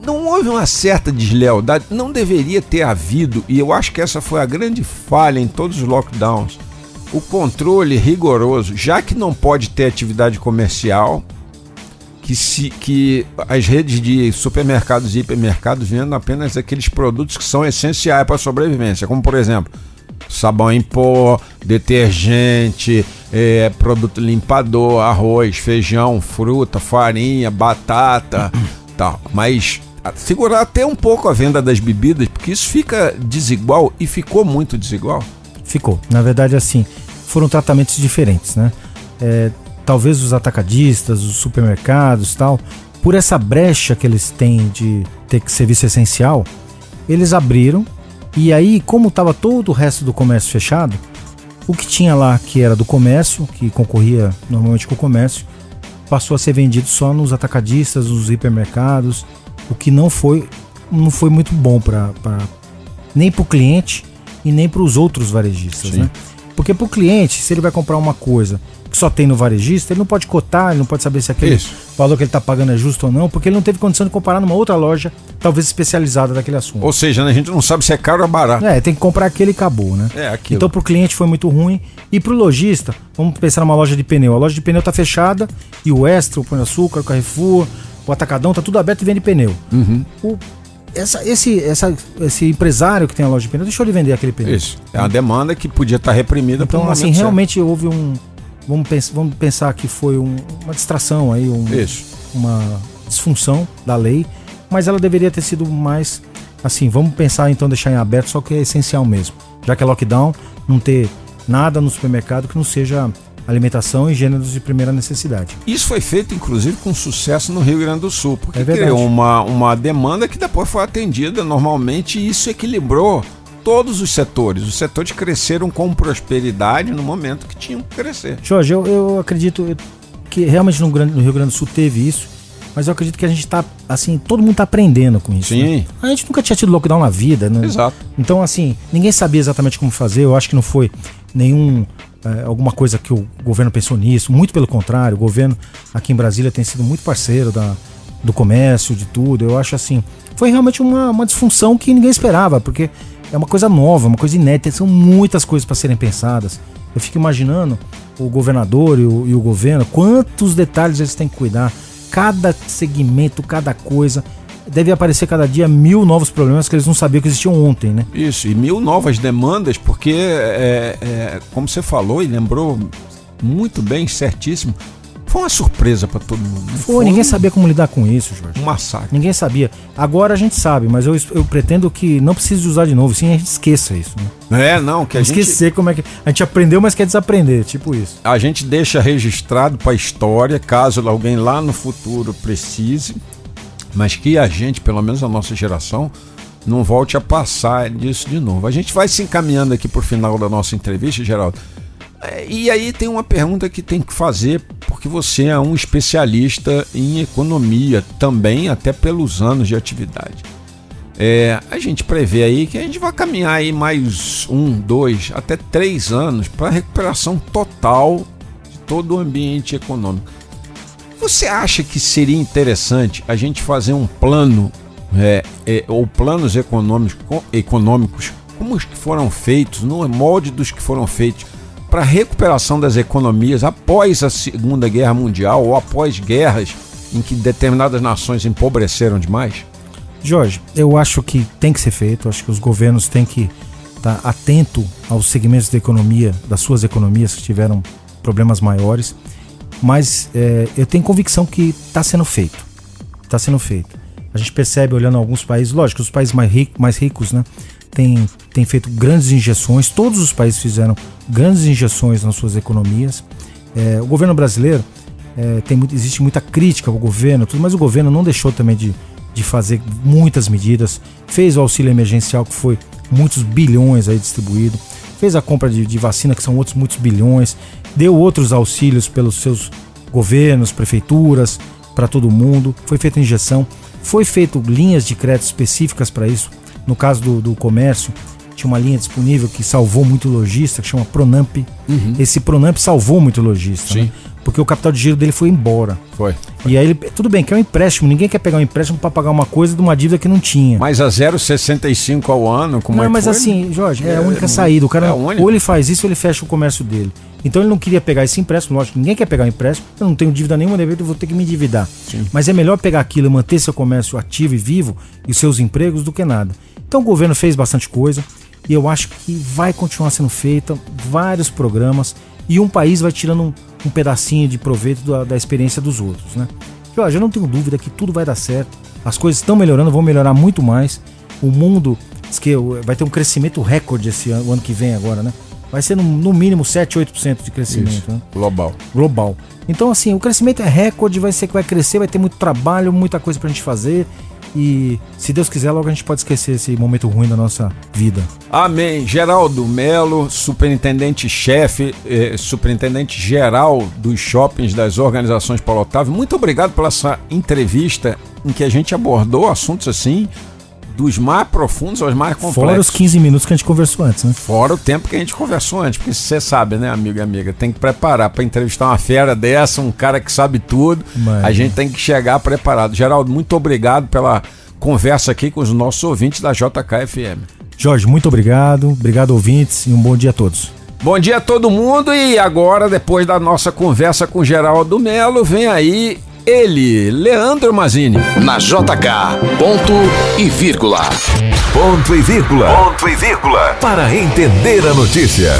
Não houve uma certa deslealdade, não deveria ter havido, e eu acho que essa foi a grande falha em todos os lockdowns. O controle rigoroso, já que não pode ter atividade comercial, que, se, que as redes de supermercados e hipermercados vendam apenas aqueles produtos que são essenciais para a sobrevivência, como por exemplo sabão em pó, detergente, eh, produto limpador, arroz, feijão, fruta, farinha, batata, tal. Mas segurar até um pouco a venda das bebidas, porque isso fica desigual e ficou muito desigual. Ficou. Na verdade, assim, foram tratamentos diferentes, né? É, talvez os atacadistas, os supermercados tal, por essa brecha que eles têm de ter que serviço essencial, eles abriram e aí, como estava todo o resto do comércio fechado, o que tinha lá que era do comércio, que concorria normalmente com o comércio, passou a ser vendido só nos atacadistas, nos hipermercados, o que não foi não foi muito bom para nem para o cliente e nem para os outros varejistas, Sim. né? Porque para o cliente, se ele vai comprar uma coisa que só tem no varejista, ele não pode cotar, ele não pode saber se aquele Isso. valor que ele está pagando é justo ou não, porque ele não teve condição de comparar numa outra loja, talvez especializada daquele assunto. Ou seja, né, a gente não sabe se é caro ou barato. É, tem que comprar aquele e acabou, né? É aquilo. Então pro cliente foi muito ruim. E pro lojista, vamos pensar numa loja de pneu. A loja de pneu tá fechada e o Extra, o Pão de Açúcar, o Carrefour, o Atacadão, tá tudo aberto e vende pneu. Uhum. O- essa- esse, essa- esse empresário que tem a loja de pneu deixou de vender aquele pneu. Isso. É uma demanda que podia estar reprimida por Então, um assim, momento certo. realmente houve um. Vamos, pens vamos pensar que foi um- uma distração aí, um- uma disfunção da lei, mas ela deveria ter sido mais assim, vamos pensar então deixar em aberto só que é essencial mesmo. Já que é lockdown, não ter nada no supermercado que não seja alimentação e gêneros de primeira necessidade. Isso foi feito, inclusive, com sucesso no Rio Grande do Sul, porque É criou uma, uma demanda que depois foi atendida normalmente e isso equilibrou todos os setores. Os setores cresceram com prosperidade no momento que tinham que crescer. Jorge, eu, eu acredito que realmente no, no Rio Grande do Sul teve isso, mas eu acredito que a gente tá, assim, todo mundo tá aprendendo com isso. Sim. né? A gente nunca tinha tido lockdown na vida, né? Exato. Então, assim, ninguém sabia exatamente como fazer. Eu acho que não foi nenhum. eh, alguma coisa que o governo pensou nisso. Muito pelo contrário, o governo aqui em Brasília tem sido muito parceiro da, do comércio, de tudo. Eu acho assim, foi realmente uma, uma disfunção que ninguém esperava, porque é uma coisa nova, uma coisa inédita, são muitas coisas para serem pensadas. Eu fico imaginando o governador e o, e o governo, quantos detalhes eles têm que cuidar, cada segmento, cada coisa deve aparecer cada dia mil novos problemas que eles não sabiam que existiam ontem, né? Isso, e mil novas demandas, porque, é, é, como você falou e lembrou muito bem, certíssimo, foi uma surpresa para todo mundo. Foi, foi, ninguém sabia como lidar com isso, Jorge. Um massacre. Ninguém sabia. Agora a gente sabe, mas eu, eu pretendo que não precise usar de novo, sim, a gente esqueça isso. Né? É, não, que a gente... Esquecer como é que... A gente aprendeu, mas quer desaprender, tipo isso. A gente deixa registrado para a história, caso alguém lá no futuro precise, mas que a gente, pelo menos a nossa geração, não volte a passar disso de novo. A gente vai se encaminhando aqui para o final da nossa entrevista, Geraldo. É, e aí tem uma pergunta que tem que fazer, porque você é um especialista em economia também, até pelos anos de atividade. É, a gente prevê aí que a gente vai caminhar aí mais um, dois, até três anos para recuperação total de todo o ambiente econômico. Você acha que seria interessante a gente fazer um plano é, é, ou planos econômicos, econômicos como os que foram feitos, no molde dos que foram feitos para a recuperação das economias após a Segunda Guerra Mundial ou após guerras em que determinadas nações empobreceram demais? Jorge, eu acho que tem que ser feito, acho que os governos têm que estar tá atento aos segmentos da economia, das suas economias que tiveram problemas maiores, mas é, eu tenho convicção que está sendo feito, está sendo feito. A gente percebe olhando alguns países, lógico, os países mais, mais ricos, né, tem, tem feito grandes injeções, todos os países fizeram grandes injeções nas suas economias. É, o governo brasileiro é, tem existe muita crítica ao governo, tudo, mas o governo não deixou também de, de fazer muitas medidas. Fez o auxílio emergencial, que foi muitos bilhões aí distribuído. Fez a compra de, de vacina, que são outros muitos bilhões. Deu outros auxílios pelos seus governos, prefeituras, para todo mundo. Foi feita injeção. Foi feito linhas de crédito específicas para isso no caso do, do comércio, tinha uma linha disponível que salvou muito lojista, que chama Pronamp. Uhum. Esse Pronamp salvou muito lojista. Sim. Né? Porque o capital de giro dele foi embora. Foi. E aí ele. Tudo bem, que é um empréstimo. Ninguém quer pegar um empréstimo para pagar uma coisa de uma dívida que não tinha. Mas a 0,65 ao ano, como não, é que mas foi? assim, Jorge, é, é a única saída. O cara, é ou ele faz isso ou ele fecha o comércio dele. Então ele não queria pegar esse empréstimo, lógico, ninguém quer pegar um empréstimo, eu não tenho dívida nenhuma, de eu vou ter que me endividar. Sim. Mas é melhor pegar aquilo e manter seu comércio ativo e vivo e os seus empregos do que nada. Então o governo fez bastante coisa e eu acho que vai continuar sendo feita vários programas e um país vai tirando um, um pedacinho de proveito da, da, experiência dos outros, né? Jorge, eu não tenho dúvida que tudo vai dar certo. As coisas estão melhorando, vão melhorar muito mais. O mundo diz que vai ter um crescimento recorde esse ano, o ano que vem agora, né? Vai ser no, no mínimo 7, 8% de crescimento. Né? Global. Global. Então, assim, o crescimento é recorde, vai ser que vai crescer, vai ter muito trabalho, muita coisa pra gente fazer. E se Deus quiser, logo a gente pode esquecer esse momento ruim da nossa vida. Amém. Geraldo Melo, superintendente-chefe, eh, superintendente geral dos shoppings das organizações Paulo Otávio, muito obrigado pela essa entrevista em que a gente abordou assuntos assim dos mais profundos aos mais complexos. Fora os 15 minutos que a gente conversou antes, né? Fora o tempo que a gente conversou antes, porque você sabe, né, amigo e amiga, tem que preparar para entrevistar uma fera dessa, um cara que sabe tudo. Mas... A gente tem que chegar preparado. Geraldo, muito obrigado pela conversa aqui com os nossos ouvintes da JKFM. Jorge, muito obrigado. Obrigado, ouvintes, e um bom dia a todos. Bom dia a todo mundo e agora, depois da nossa conversa com Geraldo Melo, vem aí ele, Leandro Mazini. Na JK, ponto e vírgula. Ponto e vírgula. Ponto e vírgula. Para entender a notícia.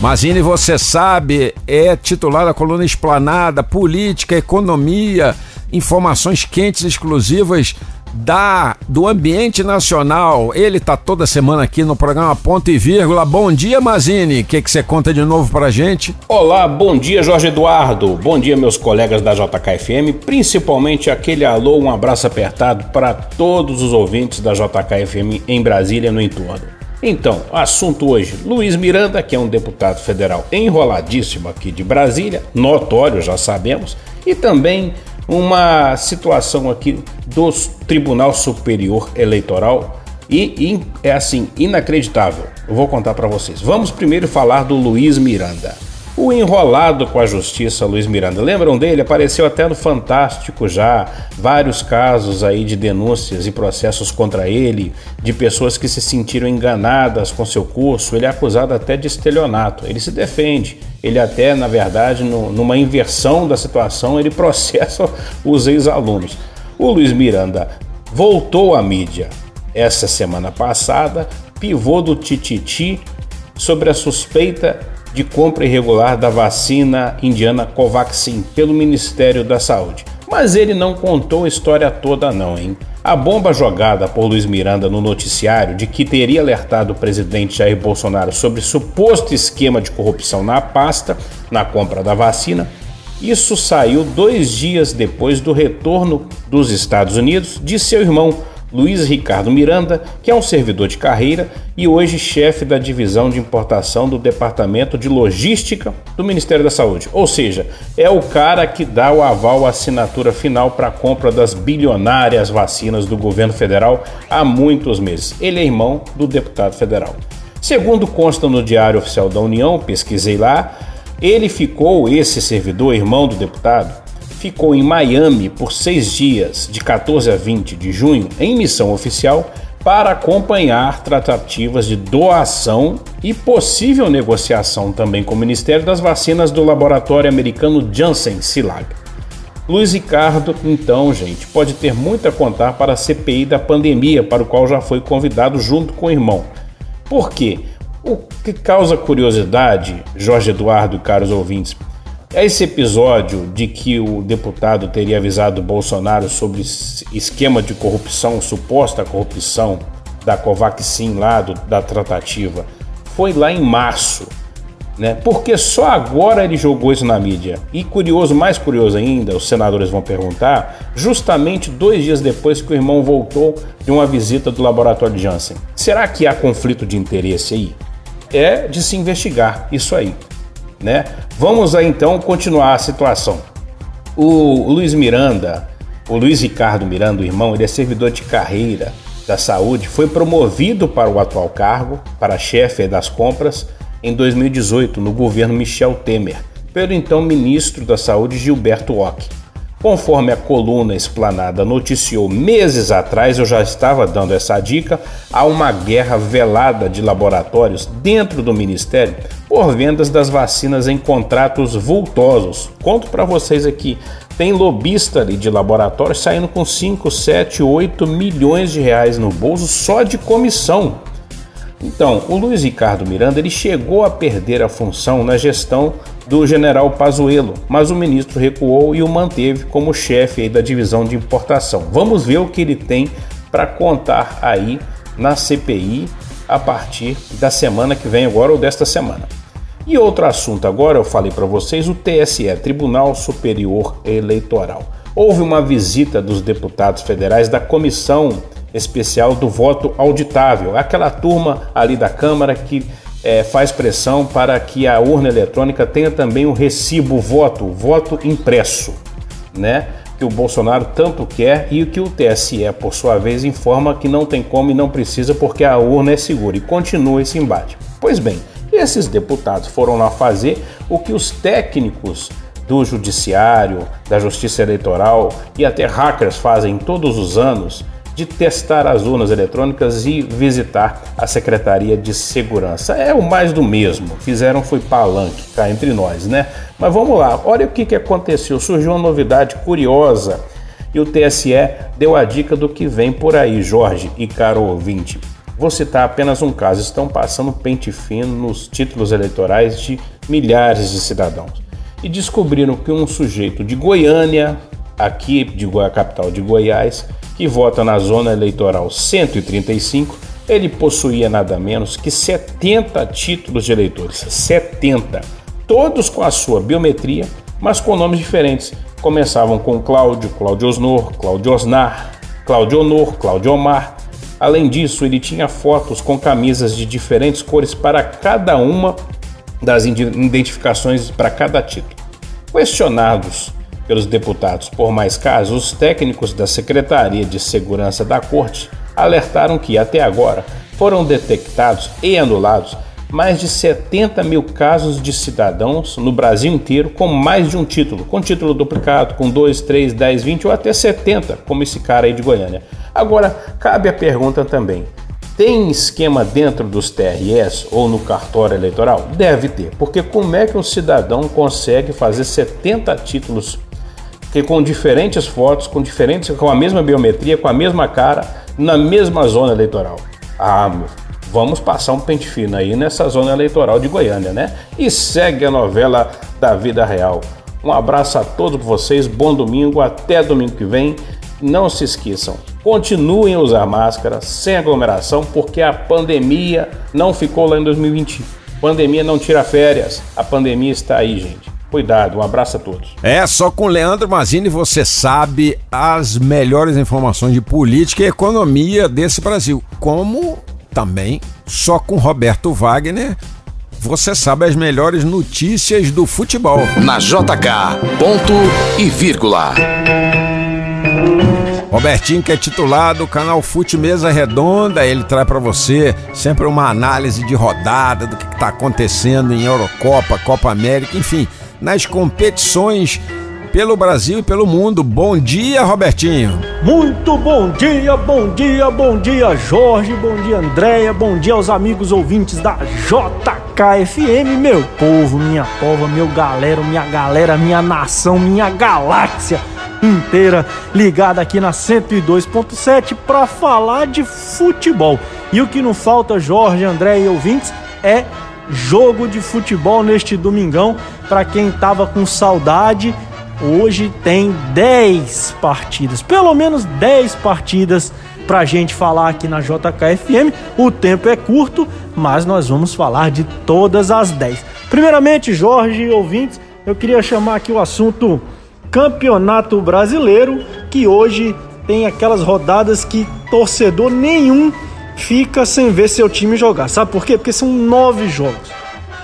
Mazini, você sabe, é titular da coluna Esplanada, Política, Economia, informações quentes exclusivas da do ambiente nacional. Ele tá toda semana aqui no programa Ponto e Vírgula. Bom dia, Mazini. O que você conta de novo pra gente? Olá, bom dia, Jorge Eduardo. Bom dia, meus colegas da JKFM, principalmente aquele alô, um abraço apertado para todos os ouvintes da JKFM em Brasília no entorno. Então, assunto hoje: Luiz Miranda, que é um deputado federal enroladíssimo aqui de Brasília, notório, já sabemos, e também uma situação aqui do Tribunal Superior Eleitoral e, e é assim inacreditável. Eu vou contar para vocês. Vamos primeiro falar do Luiz Miranda. O enrolado com a justiça Luiz Miranda, lembram dele? Apareceu até no Fantástico já, vários casos aí de denúncias e processos contra ele, de pessoas que se sentiram enganadas com seu curso. Ele é acusado até de estelionato. Ele se defende. Ele até, na verdade, no, numa inversão da situação, ele processa os ex-alunos. O Luiz Miranda voltou à mídia essa semana passada, pivô do Tititi sobre a suspeita de compra irregular da vacina indiana Covaxin pelo Ministério da Saúde. Mas ele não contou a história toda não, hein? A bomba jogada por Luiz Miranda no noticiário de que teria alertado o presidente Jair Bolsonaro sobre suposto esquema de corrupção na pasta, na compra da vacina, isso saiu dois dias depois do retorno dos Estados Unidos de seu irmão Luiz Ricardo Miranda, que é um servidor de carreira e hoje chefe da divisão de importação do Departamento de Logística do Ministério da Saúde. Ou seja, é o cara que dá o aval à assinatura final para a compra das bilionárias vacinas do governo federal há muitos meses. Ele é irmão do deputado federal. Segundo consta no Diário Oficial da União, pesquisei lá, ele ficou, esse servidor, irmão do deputado, ficou em Miami por seis dias, de 14 a 20 de junho, em missão oficial para acompanhar tratativas de doação e possível negociação também com o Ministério das Vacinas do laboratório americano Janssen Silag. Luiz Ricardo, então, gente, pode ter muito a contar para a CPI da pandemia, para o qual já foi convidado junto com o irmão. Por quê? O que causa curiosidade, Jorge Eduardo e caros ouvintes, esse episódio de que o deputado teria avisado Bolsonaro sobre esquema de corrupção, suposta corrupção da Covaxin lá do, da tratativa, foi lá em março, né? Porque só agora ele jogou isso na mídia. E curioso, mais curioso ainda, os senadores vão perguntar, justamente dois dias depois que o irmão voltou de uma visita do laboratório de Janssen. Será que há conflito de interesse aí? É de se investigar isso aí né? Vamos aí então continuar a situação. O Luiz Miranda, o Luiz Ricardo Miranda, o irmão, ele é servidor de carreira da saúde, foi promovido para o atual cargo, para chefe das compras, em 2018, no governo Michel Temer, pelo então ministro da Saúde Gilberto Ock. Conforme a coluna Esplanada noticiou meses atrás, eu já estava dando essa dica, há uma guerra velada de laboratórios dentro do ministério por vendas das vacinas em contratos vultosos. Conto para vocês aqui, tem lobista ali de laboratório saindo com 5, 7, 8 milhões de reais no bolso só de comissão. Então, o Luiz Ricardo Miranda ele chegou a perder a função na gestão do general Pazuello, mas o ministro recuou e o manteve como chefe da divisão de importação. Vamos ver o que ele tem para contar aí na CPI a partir da semana que vem agora ou desta semana. E outro assunto agora, eu falei para vocês, o TSE, Tribunal Superior Eleitoral. Houve uma visita dos deputados federais da Comissão Especial do Voto Auditável, aquela turma ali da Câmara que é, faz pressão para que a urna eletrônica tenha também o recibo voto, voto impresso, né? Que o Bolsonaro tanto quer e que o TSE, por sua vez, informa que não tem como e não precisa porque a urna é segura e continua esse embate. Pois bem, esses deputados foram lá fazer o que os técnicos do Judiciário, da Justiça Eleitoral e até hackers fazem todos os anos de testar as urnas eletrônicas e visitar a Secretaria de Segurança. É o mais do mesmo. Fizeram foi palanque cá entre nós, né? Mas vamos lá. Olha o que, que aconteceu. Surgiu uma novidade curiosa e o TSE deu a dica do que vem por aí, Jorge e caro ouvinte. Vou citar apenas um caso. Estão passando pente fino nos títulos eleitorais de milhares de cidadãos. E descobriram que um sujeito de Goiânia, aqui de a capital de Goiás, que vota na zona eleitoral 135, ele possuía nada menos que 70 títulos de eleitores. 70. Todos com a sua biometria, mas com nomes diferentes. Começavam com Cláudio, Cláudio Osnor, Cláudio Osnar, Cláudio Honor, Cláudio Omar. Além disso, ele tinha fotos com camisas de diferentes cores para cada uma das identificações para cada título. Questionados pelos deputados por mais casos, os técnicos da Secretaria de Segurança da Corte alertaram que, até agora, foram detectados e anulados mais de 70 mil casos de cidadãos no Brasil inteiro com mais de um título, com título duplicado, com 2, 3, 10, 20 ou até 70, como esse cara aí de Goiânia. Agora, cabe a pergunta também: tem esquema dentro dos TRS ou no cartório eleitoral? Deve ter, porque como é que um cidadão consegue fazer 70 títulos que com diferentes fotos, com diferentes, com a mesma biometria, com a mesma cara, na mesma zona eleitoral? Ah, meu Vamos passar um pente fino aí nessa zona eleitoral de Goiânia, né? E segue a novela da vida real. Um abraço a todos vocês, bom domingo, até domingo que vem. Não se esqueçam, continuem a usar máscara, sem aglomeração, porque a pandemia não ficou lá em 2020. Pandemia não tira férias, a pandemia está aí, gente. Cuidado, um abraço a todos. É, só com Leandro Mazini você sabe as melhores informações de política e economia desse Brasil. Como também, só com Roberto Wagner, você sabe as melhores notícias do futebol. Na JK, ponto e vírgula. Robertinho, que é titular do canal Fute Mesa Redonda, ele traz para você sempre uma análise de rodada do que está acontecendo em Eurocopa, Copa América, enfim, nas competições pelo Brasil e pelo mundo. Bom dia, Robertinho. Muito bom dia, bom dia, bom dia, Jorge, bom dia, Andréia, bom dia aos amigos ouvintes da JKFM, meu povo, minha pova, meu galera, minha galera, minha nação, minha galáxia inteira ligada aqui na 102.7 para falar de futebol. E o que não falta, Jorge, André e ouvintes, é jogo de futebol neste domingão para quem tava com saudade Hoje tem 10 partidas, pelo menos 10 partidas pra gente falar aqui na JKFM. O tempo é curto, mas nós vamos falar de todas as 10. Primeiramente, Jorge e ouvintes, eu queria chamar aqui o assunto Campeonato Brasileiro, que hoje tem aquelas rodadas que torcedor nenhum fica sem ver seu time jogar. Sabe por quê? Porque são nove jogos.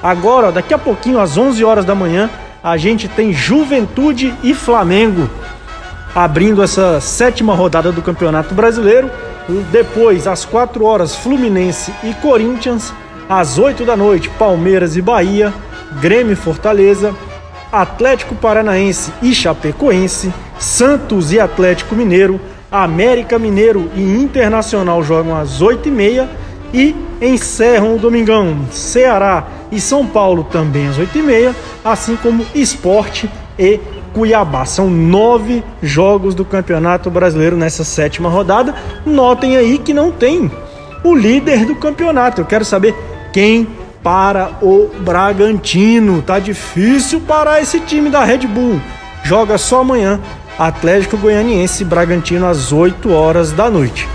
Agora, daqui a pouquinho, às 11 horas da manhã, a gente tem Juventude e Flamengo abrindo essa sétima rodada do Campeonato Brasileiro. Depois, às 4 horas, Fluminense e Corinthians. Às 8 da noite, Palmeiras e Bahia. Grêmio e Fortaleza. Atlético Paranaense e Chapecoense. Santos e Atlético Mineiro. América Mineiro e Internacional jogam às 8h30. E encerram o domingão Ceará e São Paulo também às 8h30, assim como Esporte e Cuiabá. São nove jogos do Campeonato Brasileiro nessa sétima rodada. Notem aí que não tem o líder do campeonato. Eu quero saber quem para o Bragantino. Tá difícil parar esse time da Red Bull. Joga só amanhã. Atlético Goianiense Bragantino às 8 horas da noite.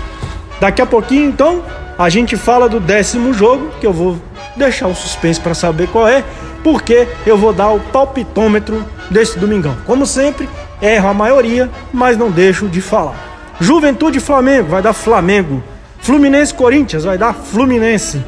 Daqui a pouquinho, então, a gente fala do décimo jogo, que eu vou deixar o suspense para saber qual é, porque eu vou dar o palpitômetro desse domingão. Como sempre, erro a maioria, mas não deixo de falar. Juventude Flamengo vai dar Flamengo. Fluminense Corinthians vai dar Fluminense.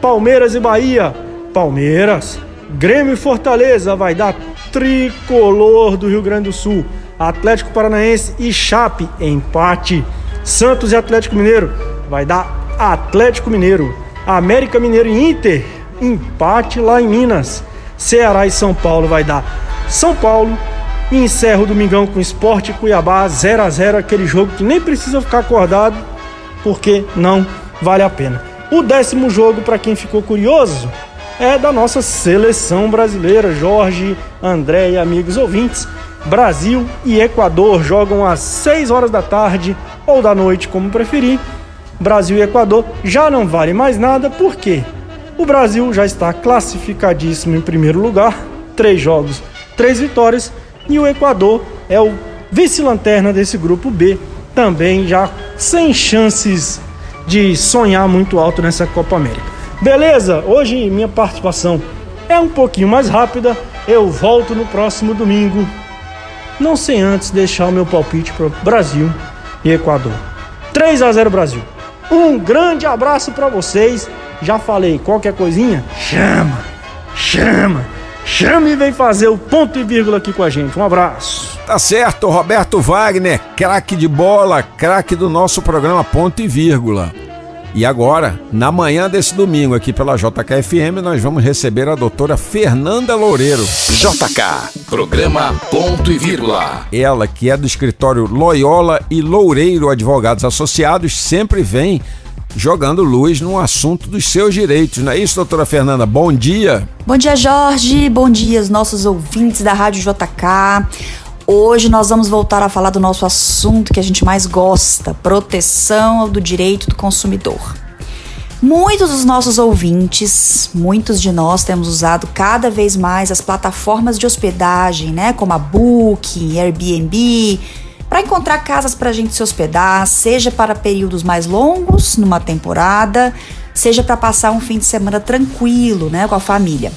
Palmeiras e Bahia, Palmeiras. Grêmio e Fortaleza vai dar Tricolor do Rio Grande do Sul. Atlético Paranaense e Chape, empate. Santos e Atlético Mineiro vai dar Atlético Mineiro, América Mineiro e Inter, empate lá em Minas. Ceará e São Paulo vai dar São Paulo. E encerra o domingão com Esporte Cuiabá 0 a 0 aquele jogo que nem precisa ficar acordado, porque não vale a pena. O décimo jogo, para quem ficou curioso, é da nossa seleção brasileira. Jorge, André e amigos ouvintes. Brasil e Equador jogam às 6 horas da tarde ou da noite, como preferir. Brasil e Equador já não vale mais nada, porque o Brasil já está classificadíssimo em primeiro lugar, três jogos, três vitórias, e o Equador é o vice-lanterna desse grupo B, também já sem chances de sonhar muito alto nessa Copa América. Beleza? Hoje minha participação é um pouquinho mais rápida. Eu volto no próximo domingo. Não sem antes deixar o meu palpite para Brasil e Equador. 3 a 0 Brasil. Um grande abraço para vocês. Já falei, qualquer coisinha, chama, chama, chama e vem fazer o ponto e vírgula aqui com a gente. Um abraço. Tá certo, Roberto Wagner, craque de bola, craque do nosso programa Ponto e Vírgula. E agora, na manhã desse domingo aqui pela JKFM, nós vamos receber a doutora Fernanda Loureiro. JK, programa ponto e vírgula. Ela, que é do escritório Loyola e Loureiro Advogados Associados, sempre vem jogando luz no assunto dos seus direitos. Não é isso, doutora Fernanda? Bom dia. Bom dia, Jorge. Bom dia aos nossos ouvintes da Rádio JK. Hoje nós vamos voltar a falar do nosso assunto que a gente mais gosta: proteção do direito do consumidor. Muitos dos nossos ouvintes, muitos de nós temos usado cada vez mais as plataformas de hospedagem, né, como a Booking, Airbnb, para encontrar casas para a gente se hospedar, seja para períodos mais longos, numa temporada, seja para passar um fim de semana tranquilo, né, com a família.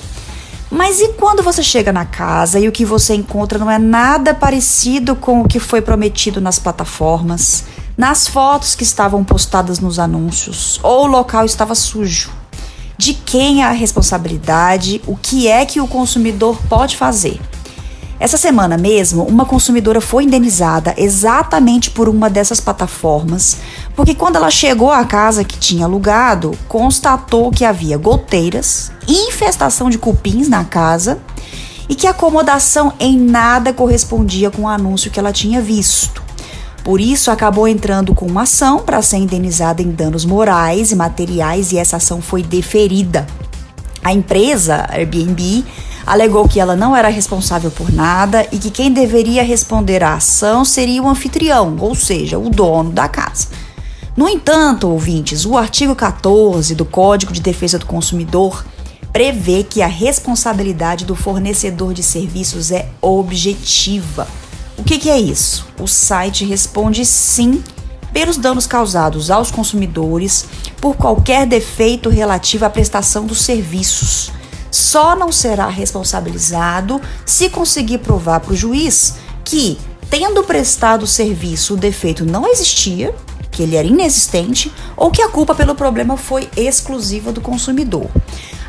Mas e quando você chega na casa e o que você encontra não é nada parecido com o que foi prometido nas plataformas, nas fotos que estavam postadas nos anúncios, ou o local estava sujo? De quem é a responsabilidade? O que é que o consumidor pode fazer? Essa semana mesmo, uma consumidora foi indenizada exatamente por uma dessas plataformas, porque quando ela chegou à casa que tinha alugado, constatou que havia goteiras, infestação de cupins na casa e que a acomodação em nada correspondia com o anúncio que ela tinha visto. Por isso, acabou entrando com uma ação para ser indenizada em danos morais e materiais e essa ação foi deferida. A empresa Airbnb alegou que ela não era responsável por nada e que quem deveria responder à ação seria o anfitrião, ou seja, o dono da casa. No entanto, ouvintes, o artigo 14 do Código de Defesa do Consumidor prevê que a responsabilidade do fornecedor de serviços é objetiva. O que, que é isso? O site responde sim pelos danos causados aos consumidores por qualquer defeito relativo à prestação dos serviços só não será responsabilizado se conseguir provar para o juiz que, tendo prestado o serviço, o defeito não existia, que ele era inexistente ou que a culpa pelo problema foi exclusiva do consumidor.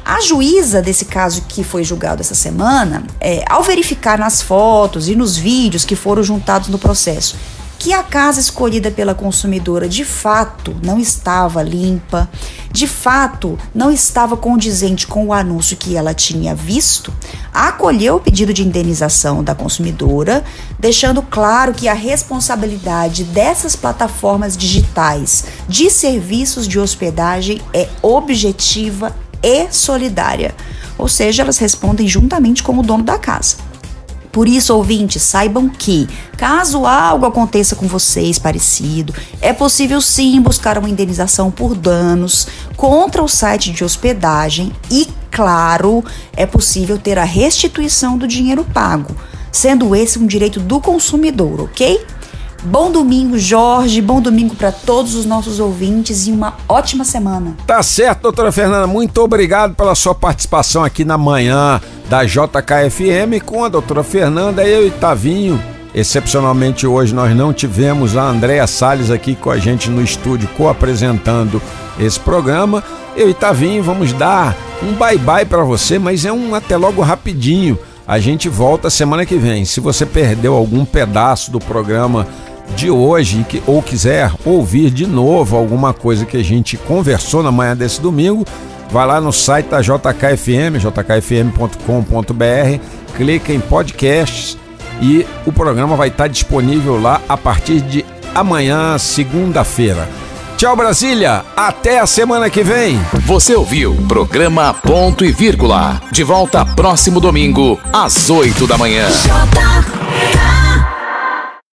A juíza desse caso que foi julgado essa semana, é, ao verificar nas fotos e nos vídeos que foram juntados no processo que a casa escolhida pela consumidora de fato não estava limpa, de fato não estava condizente com o anúncio que ela tinha visto, acolheu o pedido de indenização da consumidora, deixando claro que a responsabilidade dessas plataformas digitais de serviços de hospedagem é objetiva e solidária. Ou seja, elas respondem juntamente com o dono da casa. Por isso, ouvintes, saibam que, caso algo aconteça com vocês parecido, é possível sim buscar uma indenização por danos contra o site de hospedagem e, claro, é possível ter a restituição do dinheiro pago, sendo esse um direito do consumidor, ok? Bom domingo, Jorge. Bom domingo para todos os nossos ouvintes e uma ótima semana. Tá certo, doutora Fernanda. Muito obrigado pela sua participação aqui na manhã da JKFM com a doutora Fernanda, eu e Tavinho. Excepcionalmente hoje nós não tivemos a Andréa Salles aqui com a gente no estúdio co-apresentando esse programa. Eu e Tavinho vamos dar um bye-bye para você, mas é um até logo rapidinho. A gente volta semana que vem. Se você perdeu algum pedaço do programa de hoje ou quiser ouvir de novo alguma coisa que a gente conversou na manhã desse domingo, vai lá no site da JKFM, jkfm.com.br, clica em podcasts e o programa vai estar disponível lá a partir de amanhã, segunda-feira. Tchau, Brasília. Até a semana que vem. Você ouviu programa Ponto e Vírgula. De volta próximo domingo, às 8 da manhã.